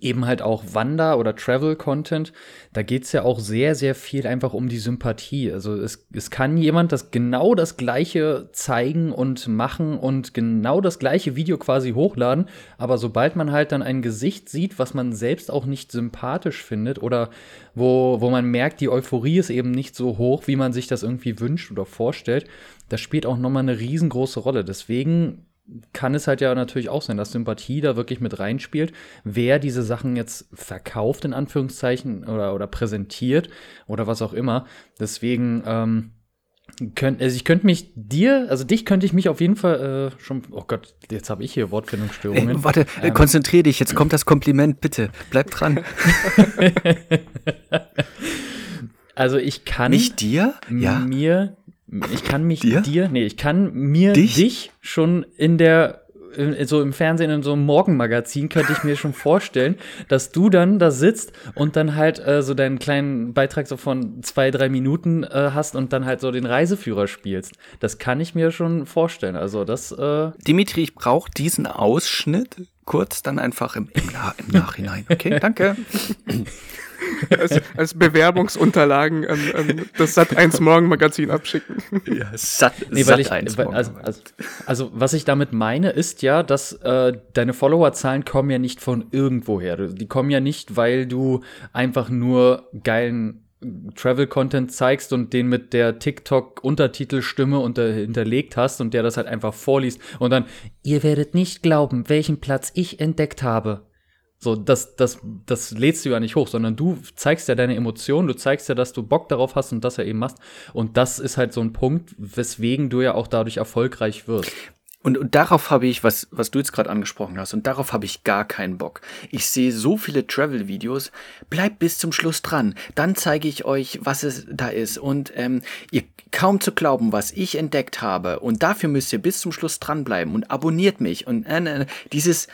eben halt auch Wander- oder Travel-Content, da geht es ja auch sehr, sehr viel einfach um die Sympathie. Also es, es kann jemand das genau das gleiche zeigen und machen und genau das gleiche Video quasi hochladen, aber sobald man halt dann ein Gesicht sieht, was man selbst auch nicht sympathisch findet oder wo, wo man merkt, die Euphorie ist eben nicht so hoch, wie man sich das irgendwie wünscht oder vorstellt, das spielt auch nochmal eine riesengroße Rolle. Deswegen kann es halt ja natürlich auch sein, dass Sympathie da wirklich mit reinspielt. Wer diese Sachen jetzt verkauft, in Anführungszeichen, oder, oder präsentiert oder was auch immer. Deswegen, ähm, könnt, also ich könnte mich dir, also dich könnte ich mich auf jeden Fall äh, schon, oh Gott, jetzt habe ich hier Wortfindungsstörungen. Ey, warte, äh, ähm, konzentrier dich, jetzt kommt das Kompliment, bitte, bleib dran. (laughs) also ich kann Nicht dir? Ja. mir ich kann mich dir? dir, nee, ich kann mir dich, dich schon in der so im Fernsehen in so einem Morgenmagazin könnte ich mir schon vorstellen, dass du dann da sitzt und dann halt äh, so deinen kleinen Beitrag so von zwei, drei Minuten äh, hast und dann halt so den Reiseführer spielst. Das kann ich mir schon vorstellen. Also das. Äh Dimitri, ich brauche diesen Ausschnitt kurz dann einfach im, im, im Nachhinein. Okay, danke. (laughs) als, als Bewerbungsunterlagen an, an das Sat1 Morgenmagazin abschicken. Ja, Sat, nee, weil ich, weil, also, also, also, was ich damit meine, ist ja, dass äh, deine Followerzahlen kommen ja nicht von irgendwoher. Die kommen ja nicht, weil du einfach nur geilen Travel-Content zeigst und den mit der TikTok-Untertitelstimme unter hinterlegt hast und der das halt einfach vorliest und dann, ihr werdet nicht glauben, welchen Platz ich entdeckt habe. So, das, das, das lädst du ja nicht hoch, sondern du zeigst ja deine Emotionen, du zeigst ja, dass du Bock darauf hast und das ja eben machst. Und das ist halt so ein Punkt, weswegen du ja auch dadurch erfolgreich wirst. Und, und darauf habe ich, was, was du jetzt gerade angesprochen hast, und darauf habe ich gar keinen Bock. Ich sehe so viele Travel-Videos, bleibt bis zum Schluss dran. Dann zeige ich euch, was es da ist. Und ähm, ihr kaum zu glauben, was ich entdeckt habe. Und dafür müsst ihr bis zum Schluss dranbleiben und abonniert mich. Und äh, äh, dieses,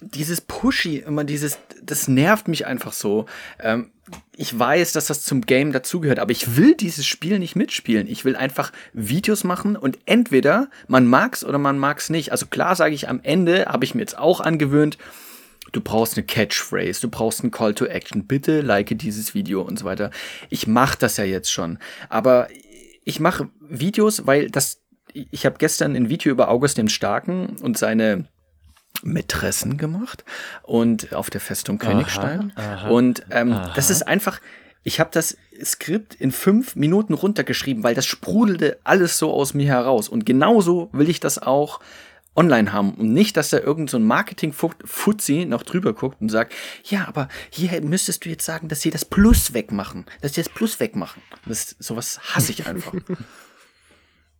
dieses Pushy, immer dieses, das nervt mich einfach so. Ähm, ich weiß, dass das zum Game dazugehört, aber ich will dieses Spiel nicht mitspielen. Ich will einfach Videos machen und entweder man mag's oder man mag's nicht. Also klar sage ich am Ende, habe ich mir jetzt auch angewöhnt, du brauchst eine Catchphrase, du brauchst einen Call to Action, bitte like dieses Video und so weiter. Ich mache das ja jetzt schon, aber ich mache Videos, weil das ich habe gestern ein Video über August den Starken und seine Mätressen gemacht und auf der Festung Königstein. Aha, aha, und ähm, das ist einfach, ich habe das Skript in fünf Minuten runtergeschrieben, weil das sprudelte alles so aus mir heraus. Und genauso will ich das auch online haben und nicht, dass da irgend so ein Marketing-Fuzzi noch drüber guckt und sagt, ja, aber hier müsstest du jetzt sagen, dass sie das Plus wegmachen, dass sie das Plus wegmachen. Das, sowas hasse ich einfach.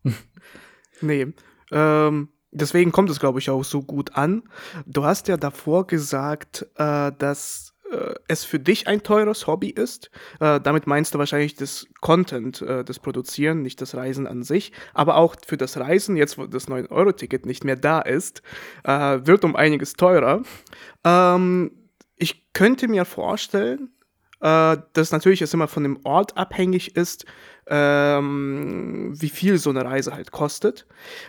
(laughs) nee, ähm, deswegen kommt es, glaube ich, auch so gut an. Du hast ja davor gesagt, äh, dass äh, es für dich ein teures Hobby ist. Äh, damit meinst du wahrscheinlich das Content, äh, das Produzieren, nicht das Reisen an sich. Aber auch für das Reisen, jetzt wo das 9-Euro-Ticket nicht mehr da ist, äh, wird um einiges teurer. Ähm, ich könnte mir vorstellen, äh, dass natürlich es immer von dem Ort abhängig ist, ähm, wie viel so eine Reise halt kostet.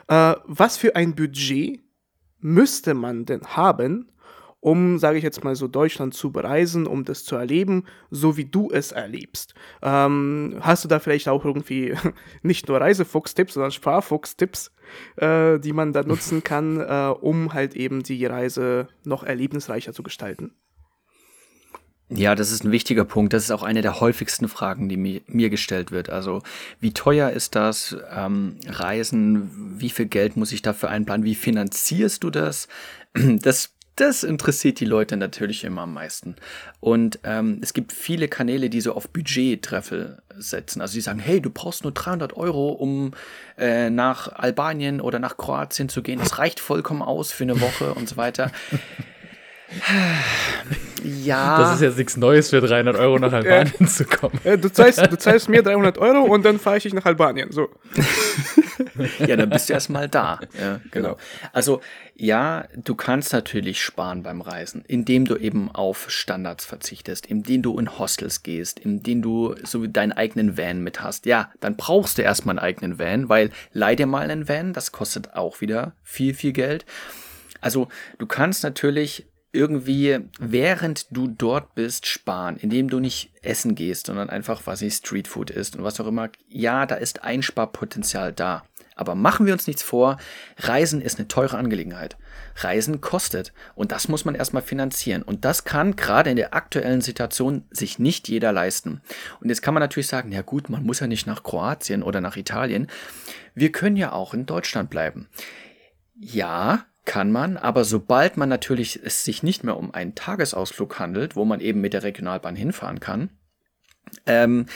Äh, was für ein Budget müsste man denn haben, um, sage ich jetzt mal so, Deutschland zu bereisen, um das zu erleben, so wie du es erlebst. Ähm, hast du da vielleicht auch irgendwie (laughs) nicht nur Reisefuchs-Tipps, sondern Sparfuchs-Tipps, äh, die man da nutzen (laughs) kann, äh, um halt eben die Reise noch erlebnisreicher zu gestalten? Ja, das ist ein wichtiger Punkt. Das ist auch eine der häufigsten Fragen, die mir, mir gestellt wird. Also, wie teuer ist das? Ähm, Reisen? Wie viel Geld muss ich dafür einplanen? Wie finanzierst du das? (clears throat) Das das interessiert die Leute natürlich immer am meisten. Und ähm, es gibt viele Kanäle, die so auf Budgettreffel setzen. Also die sagen, hey, du brauchst nur 300 Euro, um äh, nach Albanien oder nach Kroatien zu gehen. Das reicht vollkommen aus für eine Woche und so weiter. (laughs) Ja. Das ist jetzt nichts Neues für 300 Euro nach Albanien ja. (laughs) zu kommen. Du zahlst, du zahlst mir 300 Euro und dann fahre ich dich nach Albanien. So. ja, dann bist du erstmal da. (laughs) Ja, genau. Also, ja, du kannst natürlich sparen beim Reisen, indem du eben auf Standards verzichtest, indem du in Hostels gehst, indem du so deinen eigenen Van mit hast. Ja, dann brauchst du erstmal einen eigenen Van, weil leih dir mal einen Van, das kostet auch wieder viel, viel Geld. Also, du kannst natürlich irgendwie, während du dort bist, sparen, indem du nicht essen gehst, sondern einfach, was ich, Streetfood isst und was auch immer. Ja, da ist Einsparpotenzial da. Aber machen wir uns nichts vor, Reisen ist eine teure Angelegenheit. Reisen kostet und das muss man erstmal finanzieren. Und das kann gerade in der aktuellen Situation sich nicht jeder leisten. Und jetzt kann man natürlich sagen, ja gut, man muss ja nicht nach Kroatien oder nach Italien. Wir können ja auch in Deutschland bleiben. Ja, kann man, aber sobald man natürlich es sich nicht mehr um einen Tagesausflug handelt, wo man eben mit der Regionalbahn hinfahren kann, ähm,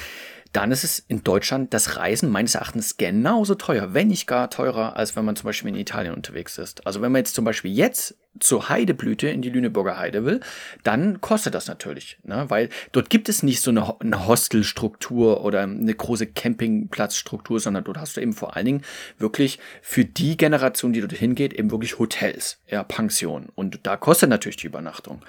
dann ist es in Deutschland das Reisen meines Erachtens genauso teuer, wenn nicht gar teurer, als wenn man zum Beispiel in Italien unterwegs ist. Also wenn man jetzt zum Beispiel jetzt zur Heideblüte in die Lüneburger Heide will, dann kostet das natürlich, ne? weil dort gibt es nicht so eine, eine Hostelstruktur oder eine große Campingplatzstruktur, sondern dort hast du eben vor allen Dingen wirklich für die Generation, die dort hingeht, eben wirklich Hotels, ja, Pensionen. Und da kostet natürlich die Übernachtung.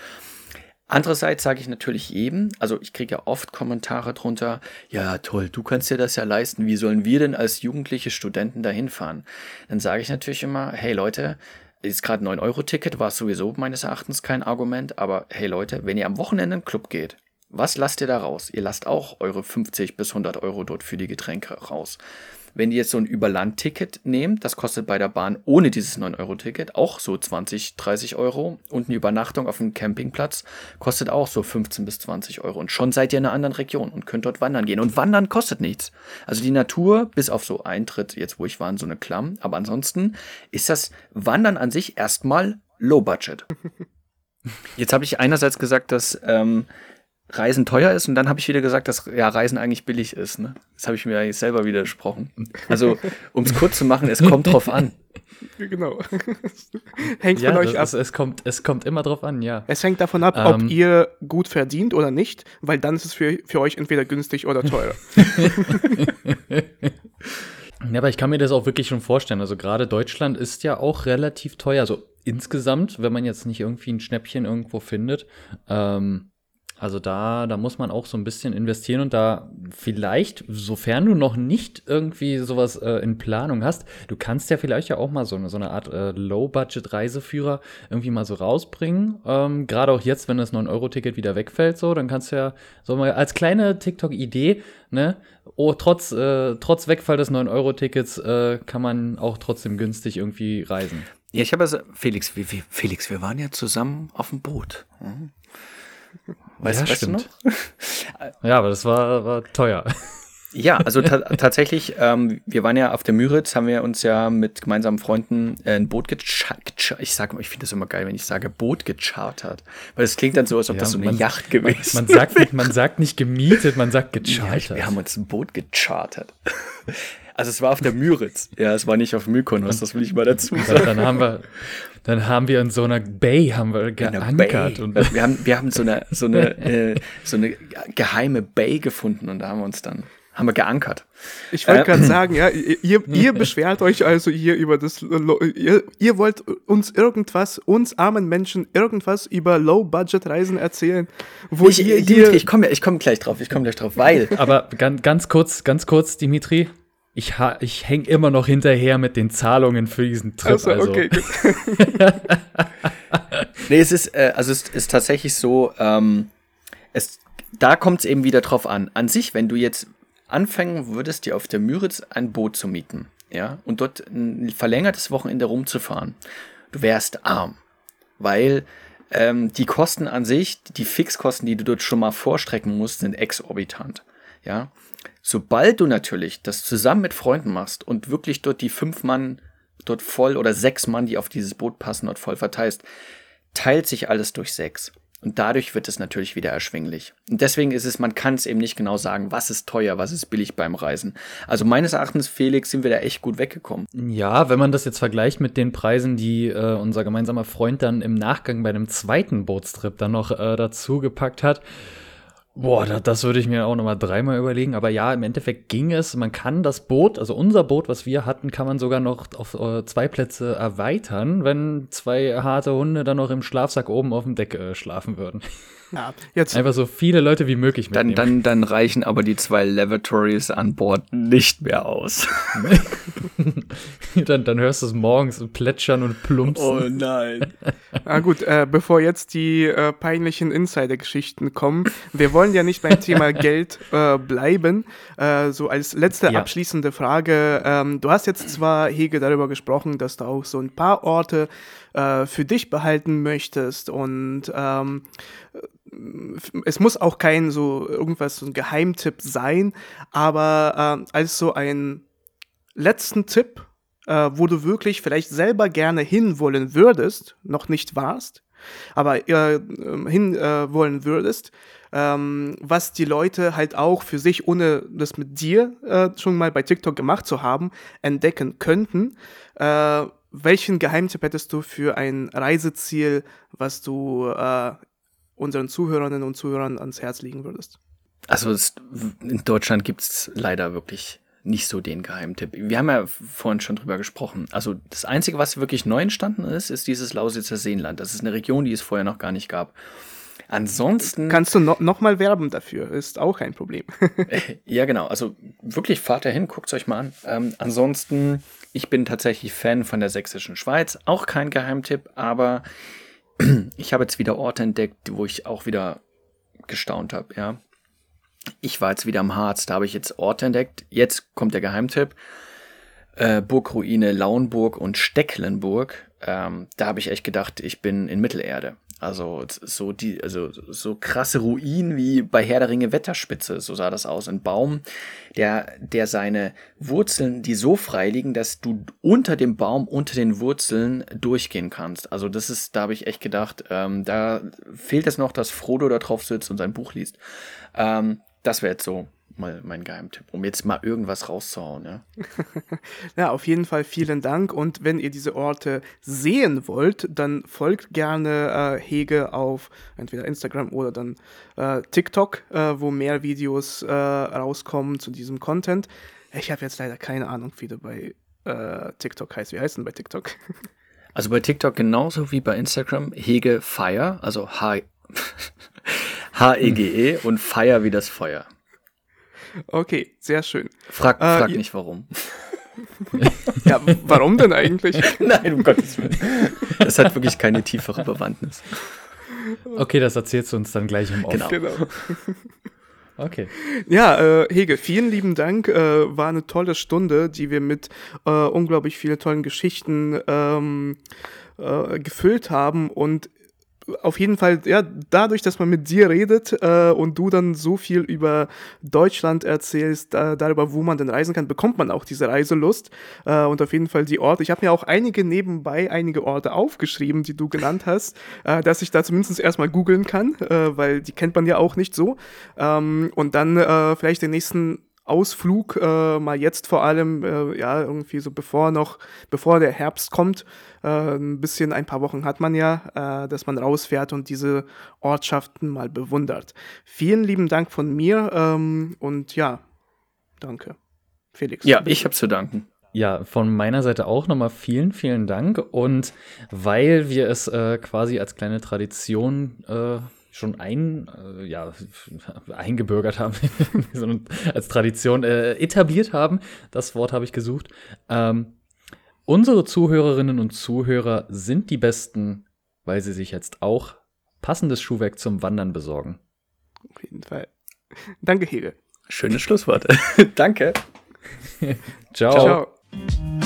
Andererseits sage ich natürlich jedem, also ich kriege ja oft Kommentare drunter, ja toll, du kannst dir das ja leisten, wie sollen wir denn als jugendliche Studenten dahin fahren? Dann sage ich natürlich immer, hey Leute, ist gerade 9-Euro-Ticket, war sowieso meines Erachtens kein Argument, aber hey Leute, wenn ihr am Wochenende in den Club geht, was lasst ihr da raus? Ihr lasst auch eure 50 bis 100 Euro dort für die Getränke raus. Wenn ihr jetzt so ein Überlandticket nehmt, das kostet bei der Bahn ohne dieses 9-Euro-Ticket auch so 20, 30 Euro. Und eine Übernachtung auf einem Campingplatz kostet auch so 15 bis 20 Euro. Und schon seid ihr in einer anderen Region und könnt dort wandern gehen. Und wandern kostet nichts. Also die Natur, bis auf so Eintritt, jetzt wo ich war, in so eine Klamm. Aber ansonsten ist das Wandern an sich erstmal Low Budget. Jetzt habe ich einerseits gesagt, dass ähm, Reisen teuer ist und dann habe ich wieder gesagt, dass ja Reisen eigentlich billig ist. Ne? Das habe ich mir eigentlich selber widersprochen. Also, um es kurz zu machen, es kommt drauf an. (laughs) Genau. (laughs) hängt ja, von euch ab. Ist, es, kommt, es kommt immer drauf an, ja. Es hängt davon ab, ähm, ob ihr gut verdient oder nicht, weil dann ist es für, für euch entweder günstig oder teuer. (laughs) ja, aber ich kann mir das auch wirklich schon vorstellen. Also gerade Deutschland ist ja auch relativ teuer. Also insgesamt, wenn man jetzt nicht irgendwie ein Schnäppchen irgendwo findet. Ähm, Also da, da muss man auch so ein bisschen investieren und da vielleicht, sofern du noch nicht irgendwie sowas äh, in Planung hast, du kannst ja vielleicht ja auch mal so eine, so eine Art äh, Low-Budget-Reiseführer irgendwie mal so rausbringen. Ähm, Gerade auch jetzt, wenn das 9-Euro-Ticket wieder wegfällt, so, dann kannst du ja so mal als kleine TikTok-Idee, ne, oh, trotz, äh, trotz Wegfall des 9-Euro-Tickets äh, kann man auch trotzdem günstig irgendwie reisen. Ja, ich habe also, Felix, wir, wir, Felix, wir waren ja zusammen auf dem Boot. Hm? Weißt, ja, weißt stimmt. du noch? (laughs) ja, aber das war, war teuer. (laughs) Ja, also ta (laughs) tatsächlich, ähm, wir waren ja auf der Müritz, haben wir uns ja mit gemeinsamen Freunden äh, ein Boot gechartert. Ich sage, ich finde das immer geil, wenn ich sage Boot gechartert. Weil es klingt dann so, als ob ja, das so eine man, Yacht gewesen man, man sagt nicht, Man sagt nicht gemietet, man sagt gechartert. Ja, wir haben uns ein Boot gechartert. Also es war auf der Müritz. Ja, es war nicht auf Mykonos, das will ich mal dazu sagen. Dann haben wir, dann haben wir in so einer Bay haben wir geankert. Und wir haben, wir haben so eine, so eine, äh, so eine geheime Bay gefunden und da haben wir uns dann haben wir geankert. Ich wollte äh, gerade (clears throat) sagen, ja, ihr, ihr beschwert euch also hier über das, ihr, ihr wollt uns irgendwas, uns armen Menschen irgendwas über Low-Budget-Reisen erzählen, wo ich, ihr Dimitri, ich komme ich komm gleich drauf, ich komme gleich drauf, weil. Aber ganz, ganz kurz, ganz kurz, Dimitri, ich, ha ich hänge immer noch hinterher mit den Zahlungen für diesen Trip. Also, also. okay, (laughs) nee, es ist, äh, also es ist tatsächlich so, ähm, es, da kommt es eben wieder drauf an. An sich, wenn du jetzt anfangen würdest, dir auf der Müritz ein Boot zu mieten, ja, und dort ein verlängertes Wochenende rumzufahren, du wärst arm, weil ähm, die Kosten an sich, die Fixkosten, die du dort schon mal vorstrecken musst, sind exorbitant, ja. Sobald du natürlich das zusammen mit Freunden machst und wirklich dort die fünf Mann dort voll oder sechs Mann, die auf dieses Boot passen, dort voll verteilst, teilt sich alles durch sechs. Und dadurch wird es natürlich wieder erschwinglich. Und deswegen ist es, man kann es eben nicht genau sagen, was ist teuer, was ist billig beim Reisen. Also meines Erachtens, Felix, sind wir da echt gut weggekommen. Ja, wenn man das jetzt vergleicht mit den Preisen, die äh, unser gemeinsamer Freund dann im Nachgang bei einem zweiten Bootstrip dann noch äh, dazu gepackt hat, Boah, das, das würde ich mir auch nochmal dreimal überlegen. Aber ja, im Endeffekt ging es. Man kann das Boot, also unser Boot, was wir hatten, kann man sogar noch auf äh, zwei Plätze erweitern, wenn zwei harte Hunde dann noch im Schlafsack oben auf dem Deck äh, schlafen würden. (laughs) (laughs) Ja, jetzt. Einfach so viele Leute wie möglich mitnehmen. Dann, dann, dann reichen aber die zwei Lavatories an Bord nicht mehr aus. (laughs) dann, dann hörst du es morgens plätschern und plumpsen. Oh nein. (laughs) Na gut, äh, bevor jetzt die äh, peinlichen Insider-Geschichten kommen, wir wollen ja nicht beim Thema Geld äh, bleiben. Äh, so als letzte ja. abschließende Frage. Ähm, du hast jetzt zwar, Hege, darüber gesprochen, dass du auch so ein paar Orte äh, für dich behalten möchtest und ähm, es muss auch kein so irgendwas, so ein Geheimtipp sein, aber äh, als so ein letzten Tipp, äh, wo du wirklich vielleicht selber gerne hinwollen würdest, noch nicht warst, aber äh, hinwollen äh, würdest, ähm, was die Leute halt auch für sich, ohne das mit dir äh, schon mal bei TikTok gemacht zu haben, entdecken könnten. Äh, welchen Geheimtipp hättest du für ein Reiseziel, was du äh, unseren Zuhörerinnen und Zuhörern ans Herz legen würdest? Also es, in Deutschland gibt es leider wirklich nicht so den Geheimtipp. Wir haben ja vorhin schon drüber gesprochen. Also das Einzige, was wirklich neu entstanden ist, ist dieses Lausitzer Seenland. Das ist eine Region, die es vorher noch gar nicht gab. Ansonsten. Kannst du no noch mal werben dafür, ist auch kein Problem. (laughs) (laughs) ja, genau. Also wirklich fahrt dahin, guckt es euch mal an. Ähm, ansonsten, ich bin tatsächlich Fan von der sächsischen Schweiz. Auch kein Geheimtipp, aber ich habe jetzt wieder Orte entdeckt, wo ich auch wieder gestaunt habe, ja. Ich war jetzt wieder am Harz, da habe ich jetzt Orte entdeckt. Jetzt kommt der Geheimtipp. Äh, Burgruine Lauenburg und Stecklenburg. Ähm, da habe ich echt gedacht, ich bin in Mittelerde. Also so die, also so krasse Ruinen wie bei Herr der Ringe Wetterspitze, so sah das aus. Ein Baum, der, der seine Wurzeln, die so frei liegen, dass du unter dem Baum, unter den Wurzeln durchgehen kannst. Also das ist, da habe ich echt gedacht, ähm, da fehlt es noch, dass Frodo da drauf sitzt und sein Buch liest. Ähm, das wäre jetzt so mal mein Geheimtipp, um jetzt mal irgendwas rauszuhauen. Ja, (laughs) ja auf jeden Fall vielen Dank. Und wenn ihr diese Orte sehen wollt, dann folgt gerne äh, Hege auf entweder Instagram oder dann äh, TikTok, äh, wo mehr Videos äh, rauskommen zu diesem Content. Ich habe jetzt leider keine Ahnung, wie du bei äh, TikTok heißt. Wie heißt denn bei TikTok? (laughs) Also bei TikTok genauso wie bei Instagram Hege Fire, also H H-E-G-E -E und Feier wie das Feuer. Okay, sehr schön. Frag, frag äh, nicht warum. (laughs) ja, warum denn eigentlich? (laughs) Nein, um Gottes Willen. Das hat wirklich keine tiefere Bewandtnis. Okay, das erzählst du uns dann gleich im Off. Genau. genau. Okay. Ja, äh, Hege, vielen lieben Dank. Äh, war eine tolle Stunde, die wir mit äh, unglaublich vielen tollen Geschichten ähm, äh, gefüllt haben. Und auf jeden Fall, ja, dadurch, dass man mit dir redet äh, und du dann so viel über Deutschland erzählst, äh, darüber, wo man denn reisen kann, bekommt man auch diese Reiselust äh, und auf jeden Fall die Orte. Ich habe mir auch einige nebenbei, einige Orte aufgeschrieben, die du genannt hast, (laughs) äh, dass ich da zumindest erstmal googeln kann, äh, weil die kennt man ja auch nicht so. Ähm, und dann äh, vielleicht den nächsten Ausflug, äh, mal jetzt vor allem, äh, ja, irgendwie so bevor noch, bevor der Herbst kommt, äh, ein bisschen, ein paar Wochen hat man ja, äh, dass man rausfährt und diese Ortschaften mal bewundert. Vielen lieben Dank von mir ähm, und ja, danke. Felix. Ja, ich habe zu danken. Ja, von meiner Seite auch nochmal vielen, vielen Dank. Und weil wir es äh, quasi als kleine Tradition äh, schon ein, äh, ja, eingebürgert haben, (laughs) als Tradition äh, etabliert haben. Das Wort habe ich gesucht. Ähm, unsere Zuhörerinnen und Zuhörer sind die Besten, weil sie sich jetzt auch passendes Schuhwerk zum Wandern besorgen. Auf jeden Fall. Danke, Hege. Schönes Schlusswort. (laughs) Danke. Ciao. Ciao.